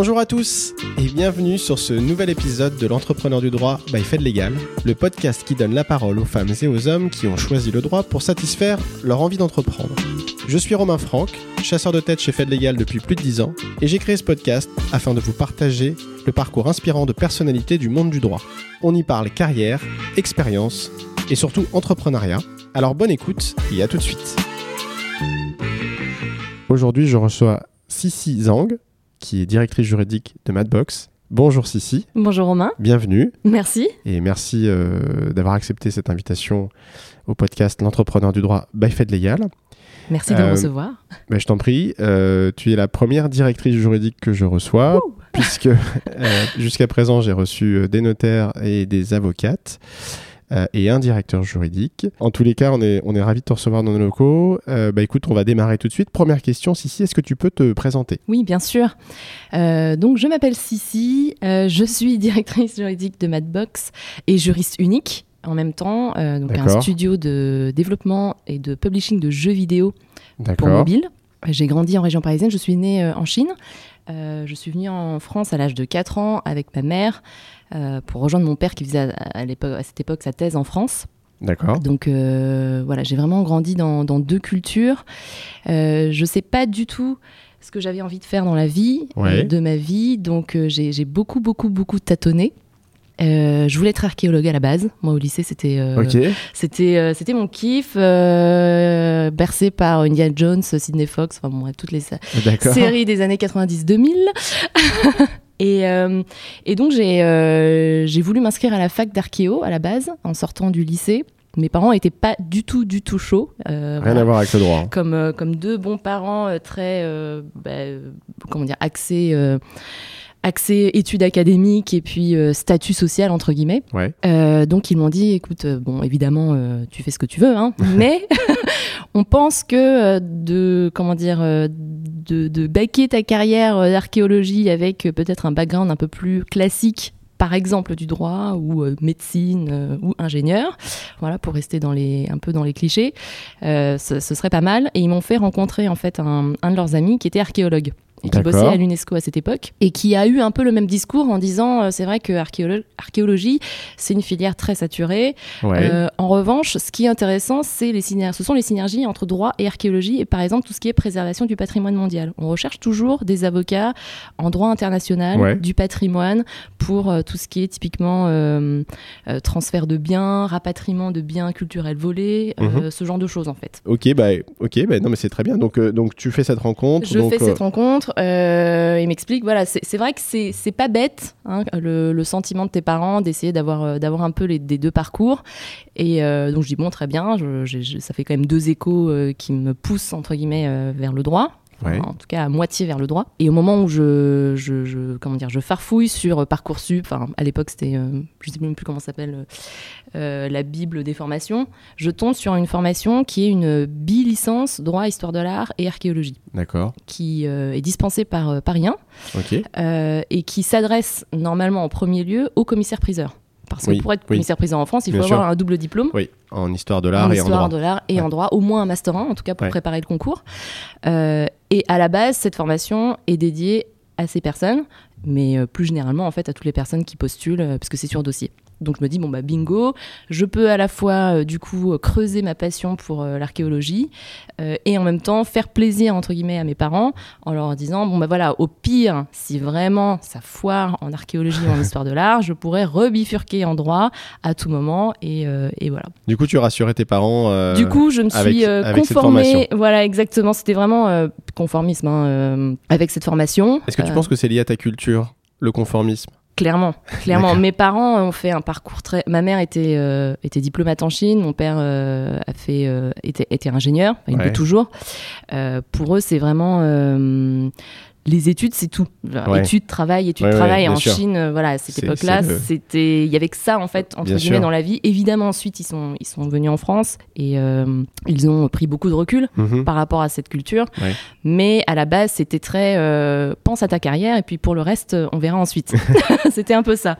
Bonjour à tous et bienvenue sur ce nouvel épisode de l'entrepreneur du droit by Fed Legal, le podcast qui donne la parole aux femmes et aux hommes qui ont choisi le droit pour satisfaire leur envie d'entreprendre. Je suis Romain Franck, chasseur de tête chez Fed Legal depuis plus de 10 ans et j'ai créé ce podcast afin de vous partager le parcours inspirant de personnalités du monde du droit. On y parle carrière, expérience et surtout entrepreneuriat. Alors bonne écoute et à tout de suite. Aujourd'hui, je reçois Sissi Zhang, qui est directrice juridique de Madbox. Bonjour Sissi. Bonjour Romain. Bienvenue. Merci. Et merci euh, d'avoir accepté cette invitation au podcast L'entrepreneur du droit by Fed Legal. Merci de Euh, me recevoir. Ben, je t'en prie, euh, tu es la première directrice juridique que je reçois, puisque euh, jusqu'à présent j'ai reçu euh, des notaires et des avocates. Euh, et un directeur juridique. En tous les cas, on est, on est ravis de te recevoir dans nos locaux. Euh, bah écoute, on va démarrer tout de suite. Première question, Sissi, est-ce que tu peux te présenter? Oui, bien sûr. Euh, donc, je m'appelle Sissi. je suis directrice juridique de Madbox et juriste unique en même temps. donc, un studio de développement et de publishing de jeux vidéo pour mobile. J'ai grandi en région parisienne. Je suis née en Chine. Euh, je suis venue en France à l'âge de 4 ans avec ma mère pour rejoindre mon père qui faisait à, à l'époque- à cette époque sa thèse en France. D'accord. Donc euh, voilà, j'ai vraiment grandi dans, dans deux cultures. Euh, je sais pas du tout ce que j'avais envie de faire dans la vie, Ouais. euh, de ma vie. Donc euh, j'ai beaucoup, beaucoup, beaucoup tâtonné. Euh, je voulais être archéologue à la base. Moi, au lycée, c'était euh, c'était euh, c'était mon kiff, euh, bercé par Indiana Jones, Sidney Fox, enfin bon, toutes les sa- D'accord. série des années 90-2000. et, euh, et donc, j'ai euh, j'ai voulu m'inscrire à la fac d'archéo à la base, en sortant du lycée. Mes parents n'étaient pas du tout, du tout chauds. euh, Rien voilà. à voir avec le droit. hein. Comme, euh, comme deux bons parents euh, très, bah, comment dire, axés, axés études académiques et puis euh, statut social, entre guillemets. Ouais. Euh, donc ils m'ont dit, écoute, euh, bon, évidemment, euh, tu fais ce que tu veux, hein, mais on pense que de, comment dire, de, de baquer ta carrière d'archéologie avec peut-être un background un peu plus classique. Par exemple du droit ou euh, médecine euh, ou ingénieur, voilà pour rester dans les un peu dans les clichés, euh, ce, ce serait pas mal. Et ils m'ont fait rencontrer en fait un, un de leurs amis qui était archéologue et qui bossait à l'UNESCO à cette époque et qui a eu un peu le même discours en disant euh, c'est vrai que archéolo- archéologie c'est une filière très saturée. Ouais. Euh, en revanche, ce qui est intéressant, c'est les ce sont les synergies entre droit et archéologie et par exemple tout ce qui est préservation du patrimoine mondial. On recherche toujours des avocats en droit international Ouais. du patrimoine pour euh, tout ce qui est typiquement transfert de biens, rapatriement de biens culturels volés, Mhm. ce genre de choses en fait. Ok, bah, ok, bah, non mais c'est très bien. Donc, donc tu fais cette rencontre. Je donc, fais cette rencontre, euh, il m'explique, voilà, c'est vrai que c'est pas bête, hein, le, sentiment de tes parents d'essayer d'avoir euh, d'avoir un peu les, des deux parcours. Et euh, donc je dis, bon, très bien, ça fait quand même deux échos qui me poussent, entre guillemets, vers le droit. Ouais. En tout cas, à moitié vers le droit. Et au moment où je, je, je- comment dire, je farfouille sur Parcoursup, enfin, à l'époque, c'était, euh, je sais même plus comment ça s'appelle, euh, euh, la Bible des formations, je tombe sur une formation qui est une bi-licence droit, histoire de l'art et archéologie D'accord. qui euh, est dispensé par Paris 1 Ok. euh, et qui s'adresse normalement en premier lieu au commissaire-priseur. Parce que Oui, pour être oui. commissaire-priseur en France, il Bien faut sûr. avoir un double diplôme. Oui. En histoire de l'art en et en histoire droit. de l'art et Ouais. en droit, au moins un master 1, en tout cas pour Ouais. préparer le concours. Euh, et à la base, cette formation est dédiée à ces personnes, mais euh, plus généralement en fait à toutes les personnes qui postulent, euh, parce que c'est sur dossier. Donc je me dis bon bah bingo, je peux à la fois euh, du coup euh, creuser ma passion pour euh, l'archéologie euh, et en même temps faire plaisir entre guillemets à mes parents en leur disant bon bah voilà au pire si vraiment ça foire en archéologie ou en histoire de l'art, je pourrais rebifurquer en droit à tout moment et, et voilà. Du coup, tu rassurais tes parents. Du coup, je me suis avec- conformée. Voilà, exactement. C'était vraiment conformisme hein, avec cette formation. Est-ce que tu penses que c'est lié à ta culture, le conformisme? Clairement, clairement. Mes parents ont fait un parcours très. Ma mère était euh, était diplomate en Chine. Mon père euh, a fait euh, était était ingénieur. Il Ouais. l'est toujours. Pour eux, c'est vraiment les études, c'est tout. Genre, Ouais. Études, travail, études, Ouais, travail. en sûr. Chine, euh, voilà, à cette époque-là, c'était, il y avait que ça en fait entre Bien guillemets sûr. dans la vie. Évidemment, ensuite, ils sont, ils sont venus en France et euh, ils ont pris beaucoup de recul Mhm. par rapport à cette culture. Ouais. Mais à la base, c'était très euh, pense à ta carrière et puis pour le reste, on verra ensuite. c'était un peu ça.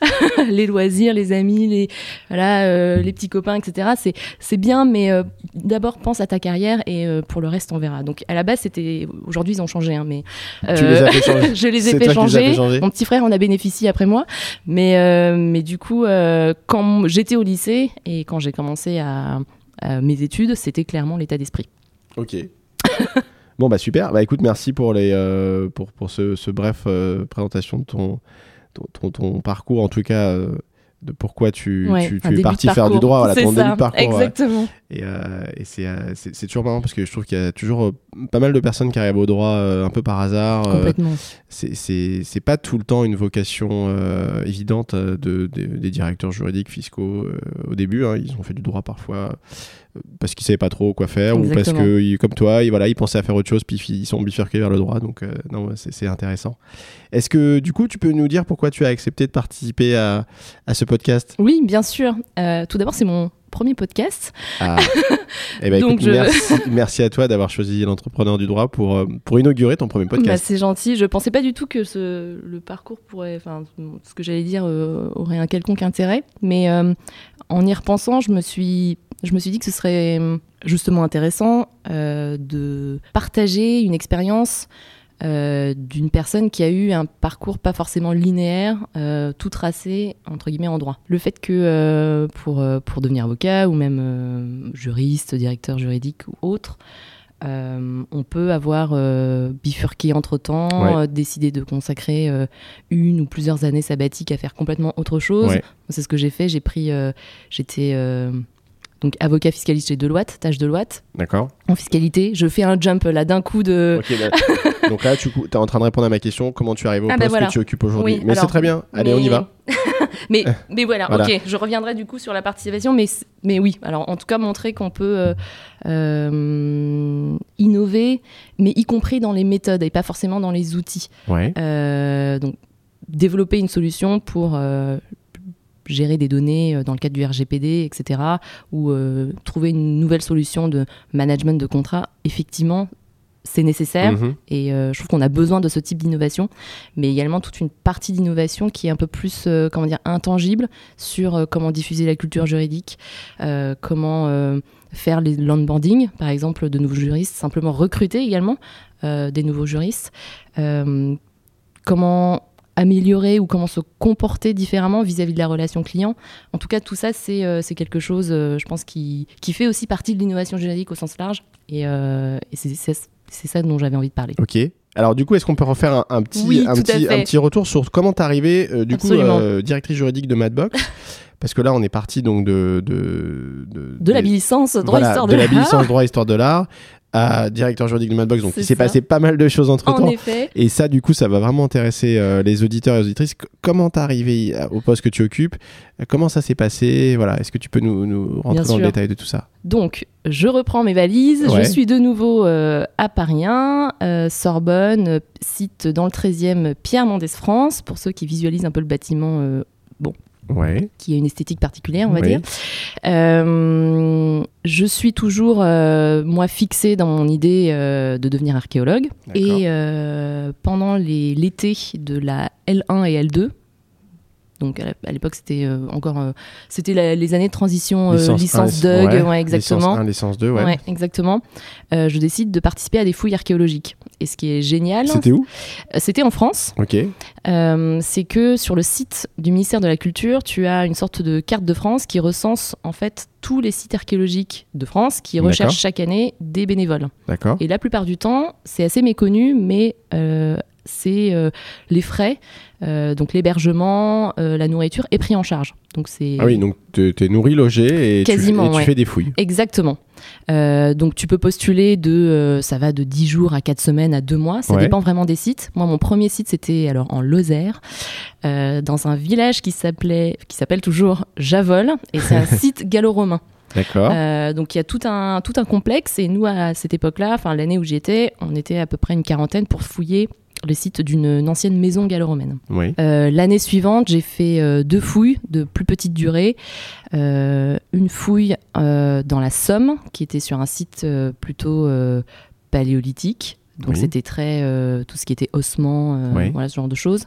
les loisirs, les amis, les voilà, euh, les petits copains, etc. C'est c'est bien, mais d'abord pense à ta carrière et pour le reste, on verra. Donc à la base, c'était aujourd'hui ils ont changé, hein, mais Tu les as fait changer. je les ai fait les changer. Mon petit frère en a bénéficié après moi. Mais, euh, mais du coup, euh, quand j'étais au lycée et quand j'ai commencé à, à mes études, c'était clairement l'état d'esprit. Ok. bon bah super. Bah écoute, merci pour les euh, pour pour ce, ce bref euh, présentation de ton ton, ton- ton parcours en tout cas euh, de pourquoi tu, Ouais, tu, es parti faire du droit, voilà, ton ça, début de parcours. ouais. Exactement. Et, euh, et c'est, euh, c'est, toujours marrant parce que je trouve qu'il y a toujours euh, pas mal de personnes qui arrivent au droit euh, un peu par hasard. Complètement. c'est, pas tout le temps une vocation évidente de, de- des directeurs juridiques fiscaux au début. hein. ils ont fait du droit parfois parce qu'ils savaient pas trop quoi faire ou parce que, comme toi, ils, voilà, ils pensaient à faire autre chose puis ils sont bifurqués vers le droit. Donc, euh, non, c'est, intéressant. Est-ce que du coup, tu peux nous dire pourquoi tu as accepté de participer à, à ce podcast? Oui, bien sûr. Euh, tout d'abord, c'est mon premier podcast. Ah. Eh ben, Donc écoute, je- merci, merci à toi d'avoir choisi l'entrepreneur du droit pour, euh, pour inaugurer ton premier Bah, podcast. c'est gentil. Je pensais pas du tout que ce, le parcours pourrait, enfin, ce que j'allais dire euh, aurait un quelconque intérêt. Mais en y repensant, je me suis, je me suis dit que ce serait euh, justement intéressant euh, de partager une expérience euh, d'une personne qui a eu un parcours pas forcément linéaire, euh, tout tracé entre guillemets en droit. Le fait que euh, pour, pour devenir avocat ou même juriste, directeur juridique ou autre, on peut avoir bifurqué entre temps, Ouais. décidé de consacrer une ou plusieurs années sabbatiques à faire complètement autre chose. Ouais. C'est ce que j'ai fait. J'ai pris, j'étais donc avocat fiscaliste chez Deloitte, tâche Deloitte D'accord en fiscalité. Je fais un jump là d'un coup de. Ok, bah, donc là, tu es en train de répondre à ma question comment tu arrives au Ah, poste bah voilà. que tu occupes aujourd'hui Oui, Mais c'est très bien. Allez, on y va. mais, mais voilà, Voilà. ok, je reviendrai du coup sur la participation, mais, mais oui, alors en tout cas montrer qu'on peut euh, euh, innover, mais y compris dans les méthodes et pas forcément dans les outils. Ouais. Euh, donc développer une solution pour euh, gérer des données euh, dans le cadre du RGPD, etc., ou euh, trouver une nouvelle solution de management de contrat, effectivement, c'est nécessaire. Mhm. Et euh, je trouve qu'on a besoin de ce type d'innovation, mais également toute une partie d'innovation qui est un peu plus, euh, comment dire, intangible sur euh, comment diffuser la culture juridique, comment faire les landboarding, par exemple, de nouveaux juristes, simplement recruter également des nouveaux juristes, comment améliorer ou comment se comporter différemment vis-à-vis de la relation client. En tout cas, tout ça, c'est euh, c'est quelque chose, euh, je pense, qui, qui fait aussi partie de l'innovation juridique au sens large. Et, euh, et c'est- c'est c'est ça dont j'avais envie de parler. Ok. Alors du coup, est-ce qu'on peut refaire un, un petit, Oui, un, petit, un petit retour sur comment t'es arrivé du coup Absolument. euh, directrice juridique de Madbox? Parce que là, on est parti donc de de de, De la des- licence droit voilà, histoire de de la licence droit histoire de l'art à directeur juridique de Madbox. Donc il s'est passé pas mal de choses entre En temps. effet. Et ça, du coup, ça va vraiment intéresser euh, les auditeurs et les auditrices. Comment t'es arrivé euh, au poste que tu occupes? Euh, Comment ça s'est passé? Voilà, est-ce que tu peux nous, nous rentrer Bien dans le détail de tout ça? Donc, je reprends mes valises. Ouais. Je suis de nouveau euh, à Paris 1, euh, Sorbonne, site dans le 13e Pierre Mendès France, pour ceux qui visualisent un peu le bâtiment Ouais. qui a une esthétique particulière, on va dire. Euh, je suis toujours, euh, moi, fixée dans mon idée euh, de devenir archéologue. Et pendant l'été de la L1 et L2, donc à l'époque c'était euh, encore, euh, c'était les années de transition euh, licence, un, Doug, ouais. ouais, exactement. Licence 1, licence 2, ouais. Ouais, exactement. Je décide de participer à des fouilles archéologiques. Et ce qui est génial, C'était où? c'était en France. Ok. C'est que sur le site du ministère de la Culture, tu as une sorte de carte de France qui recense en fait tous les sites archéologiques de France qui recherchent chaque année des bénévoles. D'accord. Et la plupart du temps, c'est assez méconnu, mais euh, c'est euh, les frais, euh, donc l'hébergement, euh, la nourriture est pris en charge. Donc c'est Ah oui, donc t'es t'es nourri, logé et, tu- Quasiment, tu, fais des fouilles. Exactement. Euh, donc tu peux postuler de, ça va de 10 jours à 4 semaines à 2 mois, ça Ouais. dépend vraiment des sites. Moi mon premier site c'était alors en Lozère, dans un village qui s'appelait, qui s'appelle toujours Javol, et c'est un site gallo-romain. D'accord. Euh, donc il y a tout un, tout un complexe, et nous à cette époque-là, enfin l'année où j'y étais, on était à peu près une quarantaine pour fouiller le site d'une une ancienne maison gallo-romaine. Oui. Euh, L'année suivante, j'ai fait euh, deux fouilles de plus petite durée. Euh, une fouille dans la Somme, qui était sur un site plutôt paléolithique, Donc Oui. c'était très euh, tout ce qui était ossement, euh, Oui. voilà ce genre de choses.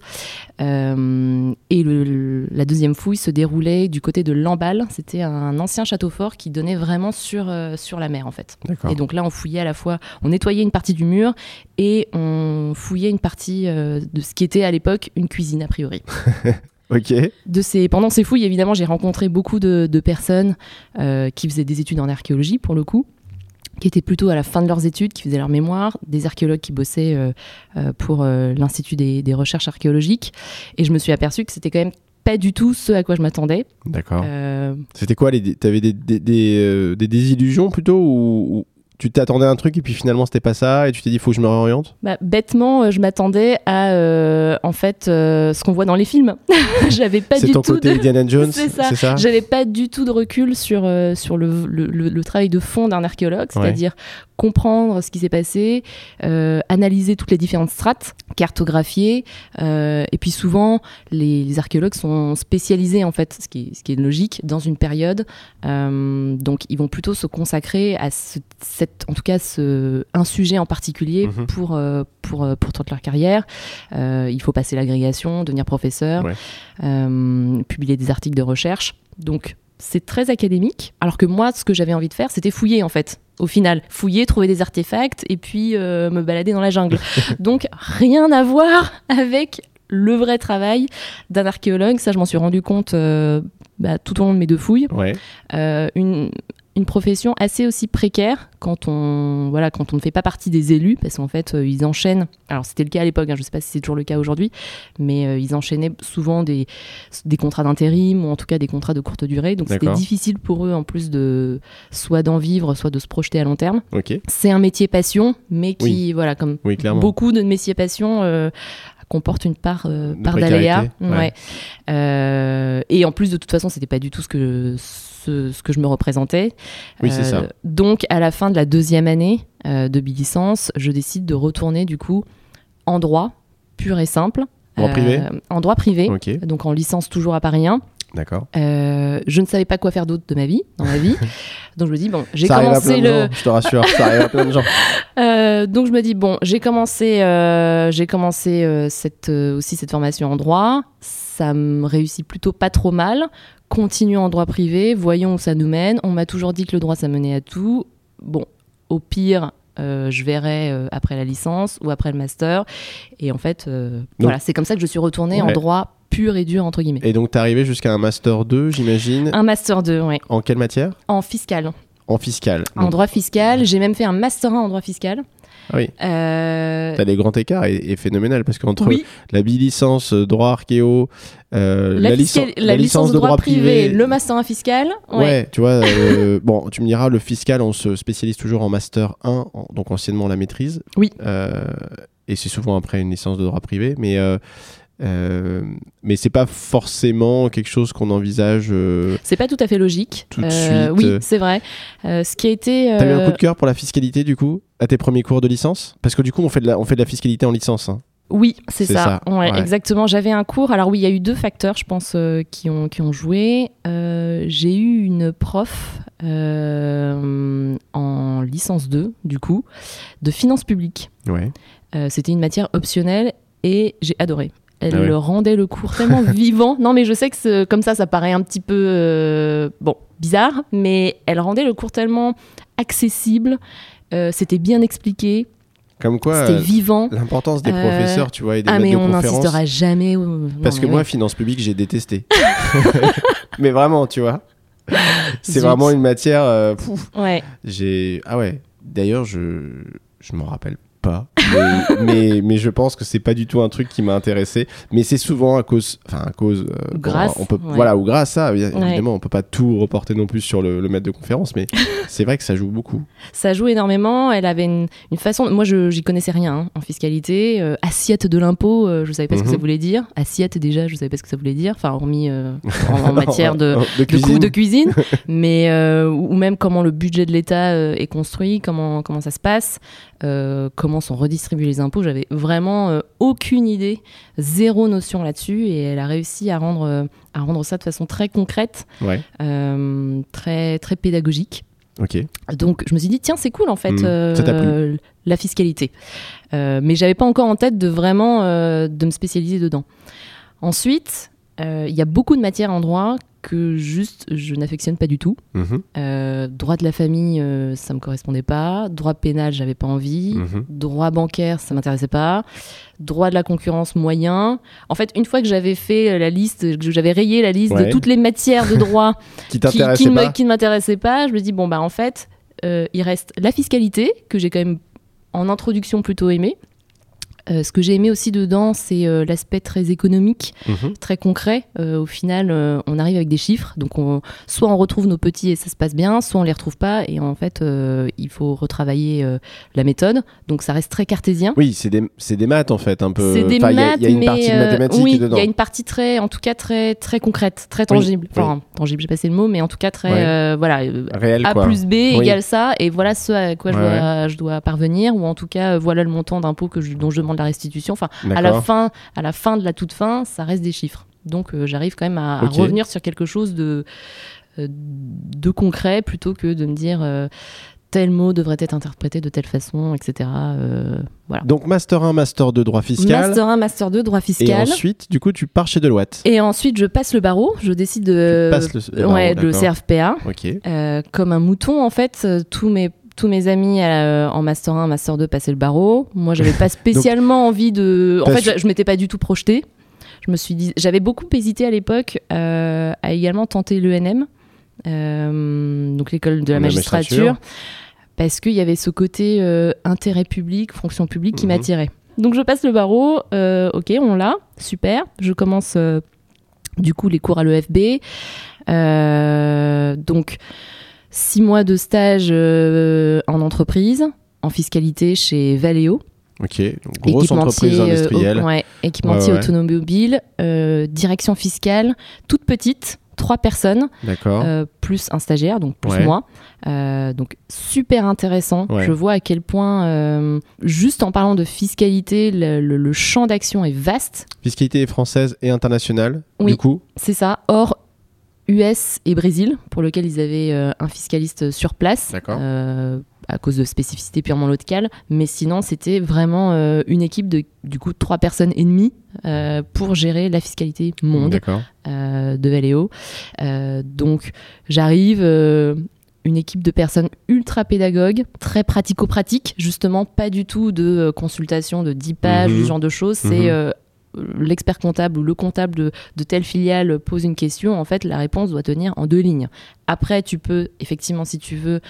Euh, et le- le- la deuxième fouille se déroulait du côté de Lamballe. C'était un ancien château fort qui donnait vraiment sur, sur la mer en fait. Et donc là, on fouillait à la fois, on nettoyait une partie du mur et on fouillait une partie de ce qui était à l'époque une cuisine a priori. De ces, pendant ces fouilles, évidemment, j'ai rencontré beaucoup de, de personnes euh, qui faisaient des études en archéologie pour le coup qui étaient plutôt à la fin de leurs études, qui faisaient leur mémoire, des archéologues qui bossaient euh, euh, pour euh, l'Institut des, des recherches archéologiques. Et je me suis aperçue que c'était quand même pas du tout ce à quoi je m'attendais. D'accord. Euh, C'était quoi les T'avais des, des, des, euh, des désillusions plutôt ou tu t'attendais à un truc et puis finalement c'était pas ça et tu t'es dit faut que je me réoriente? Bah, bêtement, euh, je m'attendais à euh, en fait euh, ce qu'on voit dans les films. J'avais pas C'est du ton tout côté de... Indiana Jones C'est ça. J'avais pas du tout de recul sur, euh, sur le, le- le- le travail de fond d'un archéologue, Ouais. c'est-à-dire comprendre ce qui s'est passé, analyser toutes les différentes strates, cartographier. et puis souvent, les, les archéologues sont spécialisés, en fait, ce qui est, ce qui est logique, dans une période. Donc, ils vont plutôt se consacrer à ce- cette, en tout cas ce, un sujet en particulier Mhm. pour, euh, pour, euh, pour toute leur carrière. Euh, il faut passer l'agrégation, devenir professeur, Ouais. euh, publier des articles de recherche. Donc, c'est très académique. Alors que moi, ce que j'avais envie de faire, c'était fouiller en fait. Au final, fouiller, trouver des artefacts et puis me balader dans la jungle. Donc, rien à voir avec le vrai travail d'un archéologue. Ça, je m'en suis rendu compte bah, tout au long de mes deux fouilles. Ouais. Euh, une, une profession assez aussi précaire quand on voilà quand on ne fait pas partie des élus parce qu'en fait euh, ils enchaînent alors c'était le cas à l'époque hein, je sais pas si c'est toujours le cas aujourd'hui mais euh, ils enchaînaient souvent des, des contrats d'intérim ou en tout cas des contrats de courte durée donc c'était difficile pour eux en plus de soit d'en vivre soit de se projeter à long terme c'est un métier passion mais qui Oui. voilà comme Oui, beaucoup de métiers passion euh, comporte une part, part d'aléa. ouais. Ouais. Et en plus, de toute façon, c'était pas du tout ce que, ce, ce que je me représentais. Oui, c'est ça. Donc, à la fin de la deuxième année euh, de bilicence, je décide de retourner du coup en droit pur et simple. Euh, Droit privé En droit privé. Donc en licence toujours à Paris 1. D'accord. Euh, je ne savais pas quoi faire d'autre de ma vie, dans ma vie. donc je me dis, bon, j'ai Ça arrive à plein commencé de le, gens, je te rassure. ça arrive à plein de gens. euh, donc je me dis bon, j'ai commencé, euh, j'ai commencé cette, aussi cette formation en droit. Ça me réussit plutôt pas trop mal. Continuons en droit privé, voyons où ça nous mène. On m'a toujours dit que le droit ça menait à tout. Bon, au pire. euh, je verrai euh, après la licence ou après le master. Et en fait, euh, voilà, c'est comme ça que je suis retournée en droit pur et dur, entre guillemets. Et donc t'es arrivé jusqu'à un master 2, j'imagine. Un master 2, oui. En quelle matière? En fiscal. En fiscal. En Donc, droit fiscal. J'ai même fait un master 1 en droit fiscal. Ah oui. Euh, T'as des grands écarts et, et phénoménal parce qu'entre oui, la bi-licence euh, droit archéo, euh, la, licence- fiscal- la licence de droit, privé, le master 1 fiscal. Ouais, Ouais. tu vois, euh, bon, tu me diras, le fiscal, on se spécialise toujours en master 1, en- donc anciennement la maîtrise. Oui. Et c'est souvent après une licence de droit privé, mais, euh, mais c'est pas forcément quelque chose qu'on envisage. euh, C'est pas tout à fait logique. Tout de Euh, suite, Oui, c'est vrai. Ce qui a été. T'as eu un coup de cœur pour la fiscalité, du coup, à tes premiers cours de licence? Parce que du coup, on fait de la, on fait de la fiscalité en licence. hein. Oui, c'est ça. ça, Ouais, ouais. Exactement. J'avais un cours. Alors oui, il y a eu deux facteurs, je pense, qui, ont, qui ont joué. J'ai eu une prof en licence 2, du coup, de finances publiques. Ouais. C'était une matière optionnelle et j'ai adoré. Elle Ah rendait le cours tellement vivant. Non, mais je sais que comme ça, ça paraît un petit peu euh, bon bizarre, mais elle rendait le cours tellement accessible. Euh, C'était bien expliqué, Comme quoi, c'était euh, vivant. l'importance des Euh, professeurs, tu vois, et des Ah, maîtres mais de on n'insistera jamais. non, Parce que moi, ouais. finance publique, j'ai détesté. mais vraiment, tu vois. C'est vraiment une matière. pouf, Ouais. j'ai. Ah ouais. D'ailleurs, je je m'en rappelle pas. Mais, mais, mais je pense que c'est pas du tout un truc qui m'a intéressé. Mais c'est souvent à cause. Enfin, à cause. euh, Grâce, on peut, ouais. Voilà, ou grâce à ça. bien- Ouais. Évidemment, on peut pas tout reporter non plus sur le, le maître de conférence. Mais c'est vrai que ça joue beaucoup. Ça joue énormément. Elle avait une, une façon. Moi, je j'y connaissais rien hein, en fiscalité. Euh, assiette de l'impôt, euh, je savais pas ce que Mhm. ça voulait dire. Assiette déjà, je savais pas ce que ça voulait dire. Enfin, hormis euh, en, en matière de, de de coûts cuisine. de cuisine, mais ou même comment le budget de l'État est construit, comment comment ça se passe, euh, comment sont redistribués les impôts. J'avais vraiment euh, aucune idée, zéro notion là-dessus, et elle a réussi à rendre euh, à rendre ça de façon très concrète, Ouais. très très pédagogique. Donc je me suis dit tiens c'est cool en fait Mm. euh, plu la fiscalité. Euh, mais j'avais pas encore en tête de vraiment euh, de me spécialiser dedans. Ensuite, il y a beaucoup de matières en droit que juste je n'affectionne pas du tout. Mhm. Euh, droit de la famille, euh, ça me correspondait pas. Droit pénal, j'avais pas envie. Mhm. Droit bancaire, ça m'intéressait pas. Droit de la concurrence, moyen. En fait, une fois que j'avais fait la liste, que j'avais rayé la liste Ouais. de toutes les matières de droit Qui qui, t'intéressait qui ne me- pas qui ne m'intéressait pas, je me dis bon bah en fait euh, il reste la fiscalité que j'ai quand même en introduction plutôt aimé. Euh, ce que j'ai aimé aussi dedans, c'est euh, l'aspect très économique, Mhm. très concret. Euh, au final, on arrive avec des chiffres, donc on, soit on retrouve nos petits et ça se passe bien, soit on les retrouve pas et en fait, il faut retravailler la méthode. Donc ça reste très cartésien. Oui, c'est des, des maths en fait, un peu. C'est des Enfin, il y a- maths, il y, a une mais partie de mathématiques oui, dedans. il y a une partie très, en tout cas très très concrète, très tangible. Enfin, tangible, j'ai passé le mot, mais en tout cas très, Ouais. voilà, Réel A quoi. plus B égale ça, et voilà ce à quoi je, Ouais, dois, je dois parvenir, ou en tout cas, voilà le montant d'impôt que je- dont je demande la restitution. Enfin, à la fin, à la fin de la toute fin, ça reste des chiffres. Donc, euh, j'arrive quand même à, revenir sur quelque chose de, euh, de concret plutôt que de me dire euh, tel mot devrait être interprété de telle façon, etc. Voilà. Donc Master 1, Master 2 droit fiscal. Master 1, Master 2, droit et fiscal. ensuite, du coup, tu pars chez Deloitte. Et ensuite, je passe le barreau. Je décide de. Tu passes le- ouais, d'accord. CRFPA. Comme un mouton, en fait, tous mes tous mes amis euh, en master 1, master 2 passaient le barreau. Moi, j'avais pas spécialement envie de. En fait, su- je, je m'étais pas du tout projetée. Je me suis dit, j'avais beaucoup hésité à l'époque euh, à également tenter l'ENM, euh, donc l'école de la La magistrature, magistrature. parce qu'il y avait ce côté euh, intérêt public, fonction publique qui Mhm. m'attirait. Donc je passe le barreau, ok, on l'a, super. Je commence du coup les cours à l'EFB. Donc six mois de stage euh, en entreprise, en fiscalité chez Valeo. Ok. Grosse entreprise euh, industrielle. ouais, équipementier Ouais, ouais. automobile, euh, direction fiscale, toute petite, trois personnes, plus un stagiaire, donc plus moi. Donc super intéressant. Je vois à quel point, juste en parlant de fiscalité, le, le- le champ d'action est vaste. Fiscalité française et internationale. Oui. Du coup. C'est ça, hors US et Brésil, pour lequel ils avaient euh, un fiscaliste sur place. Euh, à cause de spécificités purement locales, mais sinon c'était vraiment euh, une équipe de du coup trois personnes et demie pour gérer la fiscalité monde de Valeo. Donc j'arrive, une équipe de personnes ultra pédagogues, très pratico-pratiques, justement pas du tout de consultation de 10 pages, Mhm. ce genre de choses. Mhm. C'est euh, l'expert comptable ou le comptable de, de telle filiale pose une question, en fait la réponse doit tenir en deux lignes. Après tu peux effectivement si tu veux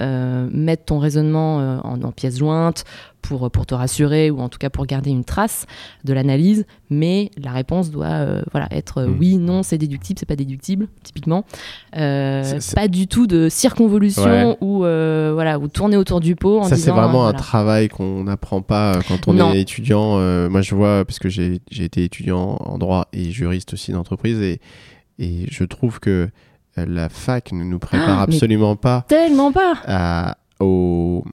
euh, mettre ton raisonnement euh, en, en pièces jointes pour, pour te rassurer ou en tout cas pour garder une trace de l'analyse, mais la réponse doit euh, voilà, être euh, Mm. oui, non, c'est déductible, c'est pas déductible, typiquement. Euh, C'est- c'est- Pas du tout de circonvolution Ouais. ou, euh, voilà, ou tourner autour du pot en Ça, c'est vraiment euh, un travail qu'on n'apprend pas euh, quand on Non. est étudiant. Euh, moi, je vois, parce que j'ai j'ai été étudiant en droit et juriste aussi d'entreprise, et, et je trouve que euh, la fac ne nous prépare Ah, mais- absolument pas Tellement pas à, au,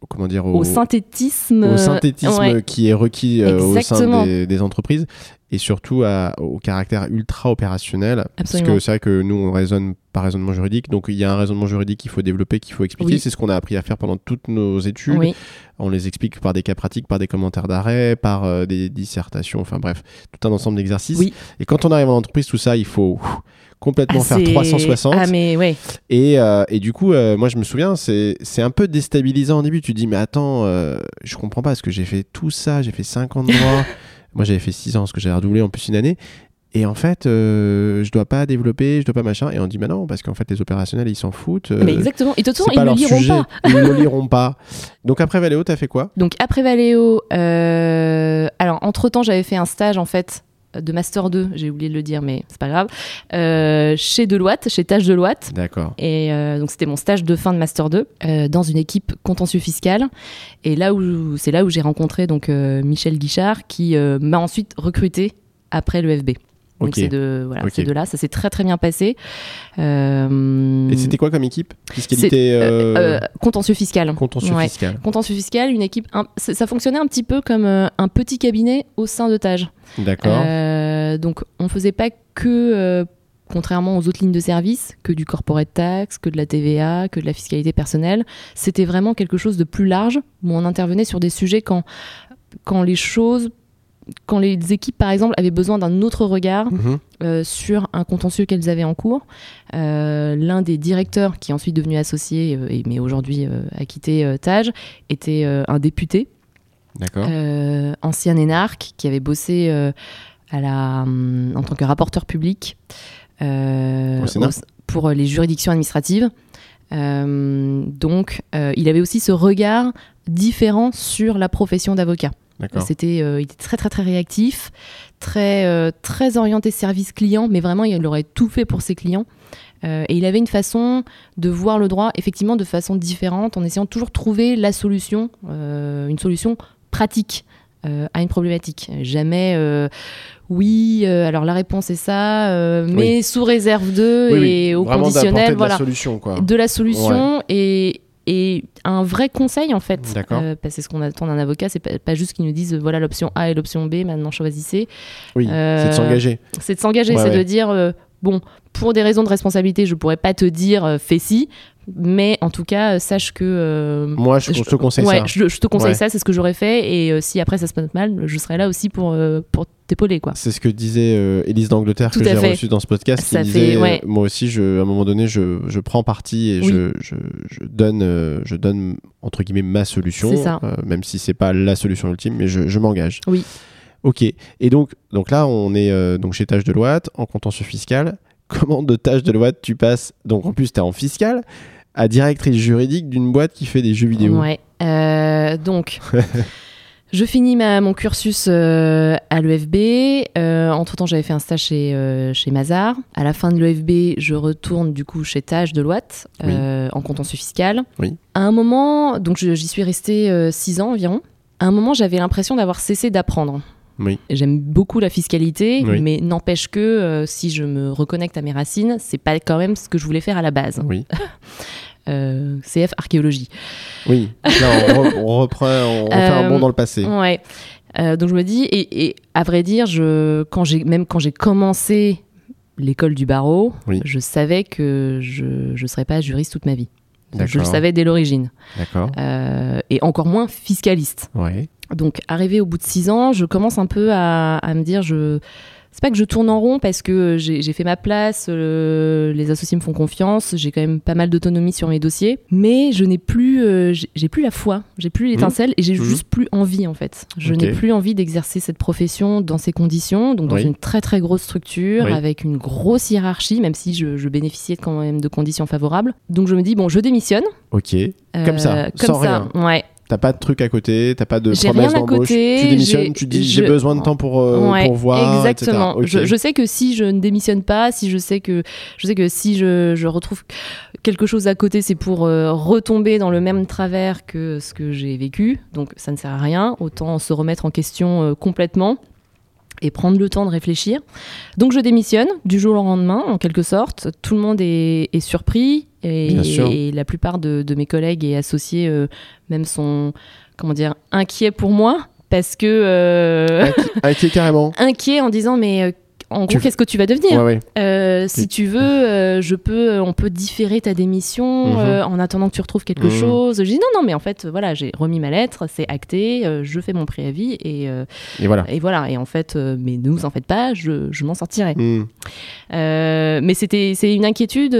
au- comment dire, au, synthétisme. au synthétisme ouais. qui est requis euh, au sein des entreprises et surtout à- au caractère ultra opérationnel. Absolument. Parce que c'est vrai que nous, on raisonne par raisonnement juridique. Donc, il y a un raisonnement juridique qu'il faut développer, qu'il faut expliquer. Oui. C'est ce qu'on a appris à faire pendant toutes nos études. Oui, On les explique par des cas pratiques, par des commentaires d'arrêt, par euh, des dissertations, enfin bref, tout un ensemble d'exercices. Oui. Et quand on arrive en entreprise, tout ça, il faut ouf, complètement Ah, faire c'est- 360. Ah, mais ouais. Et, euh, et du coup, euh, moi je me souviens, c'est c'est un peu déstabilisant au début. Tu te dis, mais attends, je comprends pas, parce que j'ai fait tout ça, j'ai fait 5 ans de droit. moi j'avais fait 6 ans, parce que j'ai redoublé en plus une année. Et en fait, euh, je dois pas développer, je dois pas machin. Et on dit, mais non, parce qu'en fait, les opérationnels, ils s'en foutent. euh, mais exactement. Et de toute façon, ils ne liront sujet. pas. Ils ne liront pas. Donc après Valéo, t'as fait quoi? Donc après Valeo, euh, alors entre temps j'avais fait un stage en fait de master 2, j'ai oublié de le dire mais c'est pas grave, euh, chez Deloitte, chez Tâche Deloitte. D'accord. Et euh, donc c'était mon stage de fin de master 2 euh, dans une équipe contentieux fiscal. Et là où c'est là où j'ai rencontré donc Michel Guichard qui m'a ensuite recruté après le FB. Donc c'est de voilà, là, ça s'est très très bien passé. Euh, Et c'était quoi comme équipe? Fiscalité euh, euh, euh, contentieux fiscal. contentieux Ouais. fiscal. Contentieux fiscal, une équipe, un- ça fonctionnait un petit peu comme un petit cabinet au sein de Tage. D'accord. Donc on faisait pas que contrairement aux autres lignes de service, que du corporate tax, que de la TVA, que de la fiscalité personnelle. C'était vraiment quelque chose de plus large où on intervenait sur des sujets quand, quand les choses quand les équipes, par exemple, avaient besoin d'un autre regard Mhm. euh, sur un contentieux qu'elles avaient en cours, euh, l'un des directeurs, qui est ensuite devenu associé, euh, mais aujourd'hui a quitté Tage, était un député, ancien énarque, qui avait bossé à la, hum, en tant que rapporteur public Au pour les juridictions administratives. Donc, il avait aussi ce regard différent sur la profession d'avocat. D'accord. C'était, euh, il était très très très réactif, très euh, très orienté service client, mais vraiment il aurait tout fait pour ses clients. Euh, et il avait une façon de voir le droit, effectivement, de façon différente, en essayant de toujours trouver la solution, euh, une solution pratique euh, à une problématique. Jamais, euh, oui, euh, alors la réponse est ça, euh, mais sous réserve de Oui, oui. et au Vraiment conditionnel, de voilà la solution, quoi. de la solution et, et un vrai conseil en fait. Euh, parce que ce qu'on attend d'un avocat, c'est pas, pas juste qu'ils nous disent euh, voilà l'option A et l'option B, maintenant choisissez. Oui, Euh, c'est de s'engager. C'est de s'engager, Ouais, c'est ouais. de dire euh, bon, pour des raisons de responsabilité, je pourrais pas te dire euh, fais ci, mais en tout cas, euh, sache que. euh, Moi, je, je te conseille ouais, ça. Je, je te conseille Ouais. ça, c'est ce que j'aurais fait. Et euh, si après ça se passe mal, je serai là aussi pour, euh, pour t'épauler. quoi. C'est ce que disait Élise d'Angleterre que j'ai fait. reçu dans ce podcast. Ça qui fait- disait, ouais. moi aussi, je, à un moment donné, je, je prends parti et Oui. je, donne, je donne entre guillemets ma solution, ça. même si c'est pas la solution ultime, mais je, je m'engage. Oui. Ok. Et donc, donc là, on est donc chez Tâche de Loite en contentieux fiscal. Comment de Tâche de Loite tu passes Donc en plus, tu es en fiscal à directrice juridique d'une boîte qui fait des jeux vidéo. Ouais. Euh, donc, je finis ma, mon cursus euh, à l'EFB. Euh, entre-temps, j'avais fait un stage chez, chez Mazar. À la fin de l'EFB, je retourne du coup chez Tage de Loite, en contentieux fiscal. Oui. À un moment, donc j'y suis restée euh, six ans environ. À un moment, j'avais l'impression d'avoir cessé d'apprendre. Oui. J'aime beaucoup la fiscalité, Oui. mais n'empêche que euh, si je me reconnecte à mes racines, c'est pas quand même ce que je voulais faire à la base. Oui. Euh, CF archéologie. Oui. Là, on, on reprend, on refait un Euh, bond dans le passé. Ouais. Donc je me dis, et, et à vrai dire, je, quand même quand j'ai commencé l'école du barreau, Oui. je savais que je ne serais pas juriste toute ma vie. Je le savais dès l'origine. D'accord. Euh, et encore moins fiscaliste. Ouais. Donc, arrivé au bout de six ans, je commence un peu à, à me dire, je, c'est pas que je tourne en rond parce que j'ai fait ma place, euh, les associés me font confiance, j'ai quand même pas mal d'autonomie sur mes dossiers, mais je n'ai plus, euh, j'ai plus la foi, j'ai plus l'étincelle et j'ai Mhm. juste plus envie en fait. Je n'ai plus envie d'exercer cette profession dans ces conditions, donc dans Oui. une très très grosse structure Oui. avec une grosse hiérarchie, même si je, je bénéficiais quand même de conditions favorables. Donc je me dis bon, je démissionne. Ok. Comme ça, Euh, comme sans ça, ouais. T'as pas de truc à côté, t'as pas de promesse d'embauche. Tu démissionnes, tu dis j'ai besoin de temps pour, euh, Ouais, pour voir. exactement. etc. Je sais que si je ne démissionne pas, si je sais que je sais que si je, je retrouve quelque chose à côté, c'est pour euh, retomber dans le même travers que ce que j'ai vécu. Donc ça ne sert à rien. Autant se remettre en question euh, complètement et prendre le temps de réfléchir. Donc je démissionne du jour au lendemain, en quelque sorte. Tout le monde est, est surpris et, et la plupart de, de mes collègues et associés euh, même sont comment dire inquiets pour moi parce que euh, Inquiet carrément. inquiet en disant mais euh, en gros qu'est-ce que tu vas devenir Ouais, ouais. Euh, si tu veux euh, je peux on peut différer ta démission Mhm. euh, en attendant que tu retrouves quelque Mhm. chose je dis non non mais en fait voilà j'ai remis ma lettre c'est acté je fais mon préavis et, Et voilà. et voilà et en fait mais ne vous en faites pas je, je m'en sortirai Hmm. mais c'était c'est une inquiétude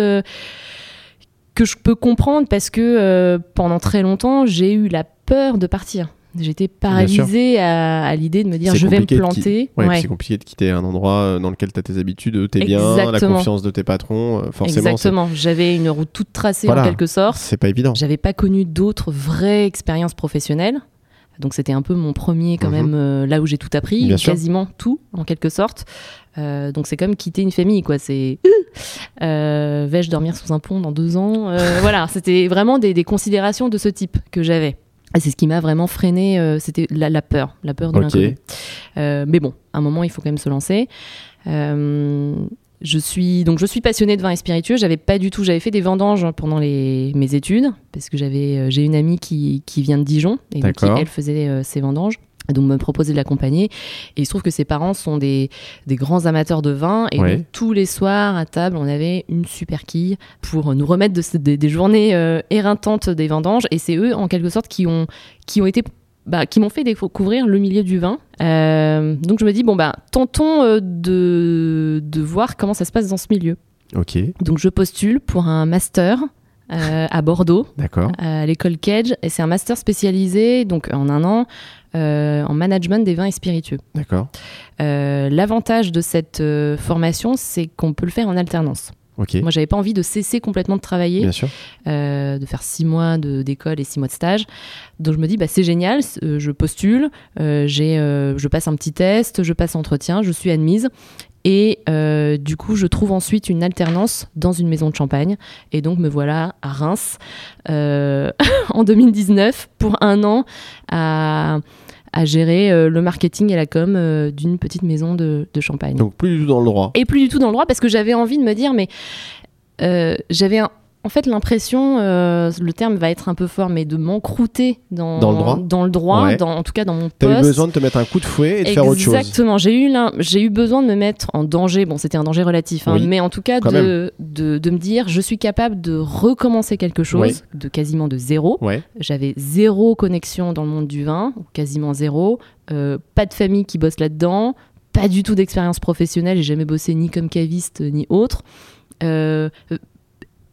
que je peux comprendre parce que pendant très longtemps j'ai eu la peur de partir j'étais paralysée à, à l'idée de me dire je vais me planter Ouais, Ouais. c'est compliqué de quitter un endroit dans lequel tu as tes habitudes, t'es bien, la confiance de tes patrons. euh, Forcément, Exactement. J'avais une route toute tracée Voilà. en quelque sorte. c'est pas évident. J'avais pas connu d'autres vraies expériences professionnelles. Donc c'était un peu mon premier quand Mhm. même euh, là où j'ai tout appris, Bien sûr. quasiment tout en quelque sorte. Euh, donc c'est comme quitter une famille quoi. C'est euh, vais-je dormir sous un pont dans deux ans? Voilà, c'était vraiment des, des considérations de ce type que j'avais. Et c'est ce qui m'a vraiment freiné, euh, c'était la, la peur, la peur de Ok. l'inconnu. Euh, mais bon, à un moment, il faut quand même se lancer. Euh, je suis donc je suis passionnée de vin et spiritueux. J'avais pas du tout, j'avais fait des vendanges pendant les, mes études parce que j'avais j'ai une amie qui, qui vient de Dijon et donc qui, elle faisait ses vendanges. Donc me proposer de l'accompagner. Et il se trouve que ses parents sont des, des grands amateurs de vin. Et Ouais. donc, tous les soirs à table, on avait une super quille pour nous remettre de des, des journées euh, éreintantes des vendanges. Et c'est eux, en quelque sorte, qui ont, qui ont été... bah, qui m'ont fait découvrir le milieu du vin. Euh, donc je me dis, bon, bah, tentons euh, de, de voir comment ça se passe dans ce milieu. Ok, Donc je postule pour un master euh, à Bordeaux d'accord. à l'école Cage et c'est un master spécialisé donc en un an euh, en management des vins et spiritueux. D'accord. Euh, L'avantage de cette euh, formation, c'est qu'on peut le faire en alternance. Ok. Moi, j'avais pas envie de cesser complètement de travailler, Bien sûr. euh, de faire six mois d'école et six mois de stage. Donc je me dis, bah, c'est génial, euh, je postule, euh, je passe un petit test, je passe l'entretien, je suis admise. Et du coup, je trouve ensuite une alternance dans une maison de champagne. Et donc, me voilà à Reims en 2019 pour un an à, à gérer euh, le marketing et la com euh, d'une petite maison de, de champagne. Donc plus du tout dans le droit. Et plus du tout dans le droit parce que j'avais envie de me dire, mais euh, j'avais un- en fait l'impression, euh, le terme va être un peu fort, mais de m'encrouter dans, Dans le droit dans le droit, Ouais. dans- en tout cas dans mon T'as eu poste. besoin de te mettre un coup de fouet et de faire autre chose. Exactement. J'ai eu, j'ai eu besoin de me mettre en danger. Bon, c'était un danger relatif, hein, Oui, mais en tout cas de, de, de me dire, je suis capable de recommencer quelque chose Oui. de quasiment de zéro. Ouais. J'avais zéro connexion dans le monde du vin, quasiment zéro. Euh, pas de famille qui bosse là-dedans. Pas du tout d'expérience professionnelle. J'ai jamais bossé ni comme caviste ni autre. Euh,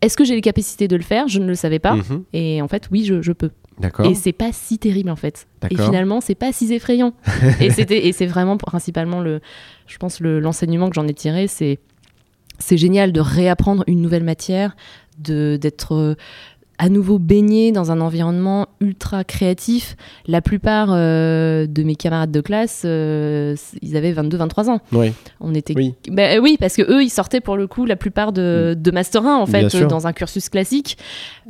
Est-ce que j'ai les capacités de le faire? Je ne le savais pas. Mhm. Et en fait, oui, je, je peux. D'accord. Et c'est pas si terrible en fait. Et finalement, c'est pas si effrayant. et c'était et c'est vraiment principalement le, je pense le l'enseignement que j'en ai tiré, c'est c'est génial de réapprendre une nouvelle matière, de d'être à nouveau baigné dans un environnement ultra créatif. La plupart euh, de mes camarades de classe, euh, ils avaient 22-23 ans. Oui. On était Oui. ben, euh, oui, parce que eux, ils sortaient pour le coup la plupart de, de Master 1, en fait, euh, dans un cursus classique.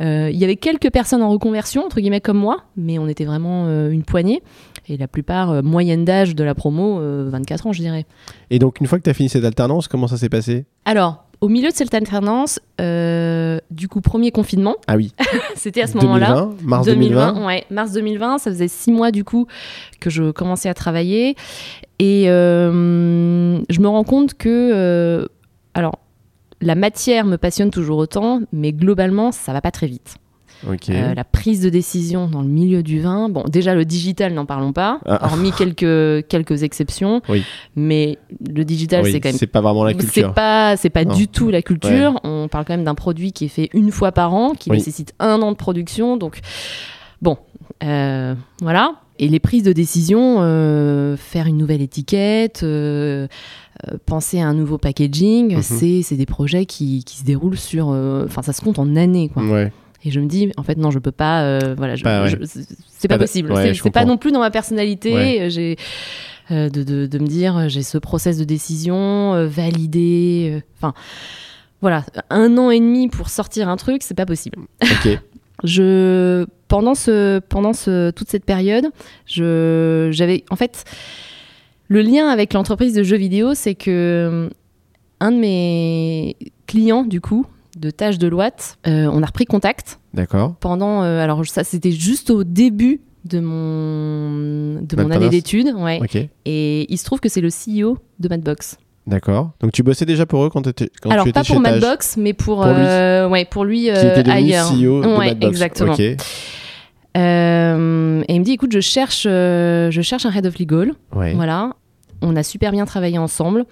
Il y avait quelques personnes en reconversion, entre guillemets, comme moi, mais on était vraiment une poignée. Et la plupart, moyenne d'âge de la promo, euh, 24 ans, je dirais. Et donc une fois que tu as fini cette alternance, comment ça s'est passé? Alors, au milieu de cette alternance, euh, du coup, premier confinement, Ah oui. c'était à ce moment-là. 2020, mars 2020. ouais, mars 2020, ça faisait six mois du coup que je commençais à travailler et euh, je me rends compte que euh, alors la matière me passionne toujours autant, mais globalement ça va pas très vite. Euh, la prise de décision dans le milieu du vin, bon déjà le digital n'en parlons pas, Ah. hormis quelques quelques exceptions, Oui. mais le digital Oui, c'est quand même c'est pas vraiment la c'est culture. pas, c'est pas Non. du tout la culture. On parle quand même d'un produit qui est fait une fois par an, qui Oui. nécessite un an de production. Donc, bon, euh, voilà. Et les prises de décision, euh, faire une nouvelle étiquette, euh, penser à un nouveau packaging, Mhm. c'est, c'est des projets qui, qui se déroulent sur. Enfin, ça se compte en années, quoi. Ouais. Et je me dis, en fait, non, je peux pas. euh, voilà, Bah ouais. c'est- pas possible. ouais, c'est, pas non plus dans ma personnalité. Ouais. euh, J'ai euh, de, de, de me dire, j'ai ce process de décision euh, validé. Enfin, voilà, un an et demi pour sortir un truc, c'est pas possible. Ok. Je pendant ce pendant ce toute cette période, je j'avais en fait le lien avec l'entreprise de jeux vidéo, c'est que un de mes clients du coup de tâches de Loite, euh, on a repris contact D'accord. pendant euh, alors ça c'était juste au début de mon de mon année d'études, ouais. Et il se trouve que c'est le CEO de Madbox. D'accord. Donc tu bossais déjà pour eux quand, quand Alors tu étais pas chez pour Madbox, mais pour, Pour lui. euh, ouais pour lui qui euh, était ailleurs. CEO de ouais, Madbox. exactement. Euh, et il me dit écoute, je cherche, je cherche un head of legal. Ouais. Voilà. On a super bien travaillé ensemble.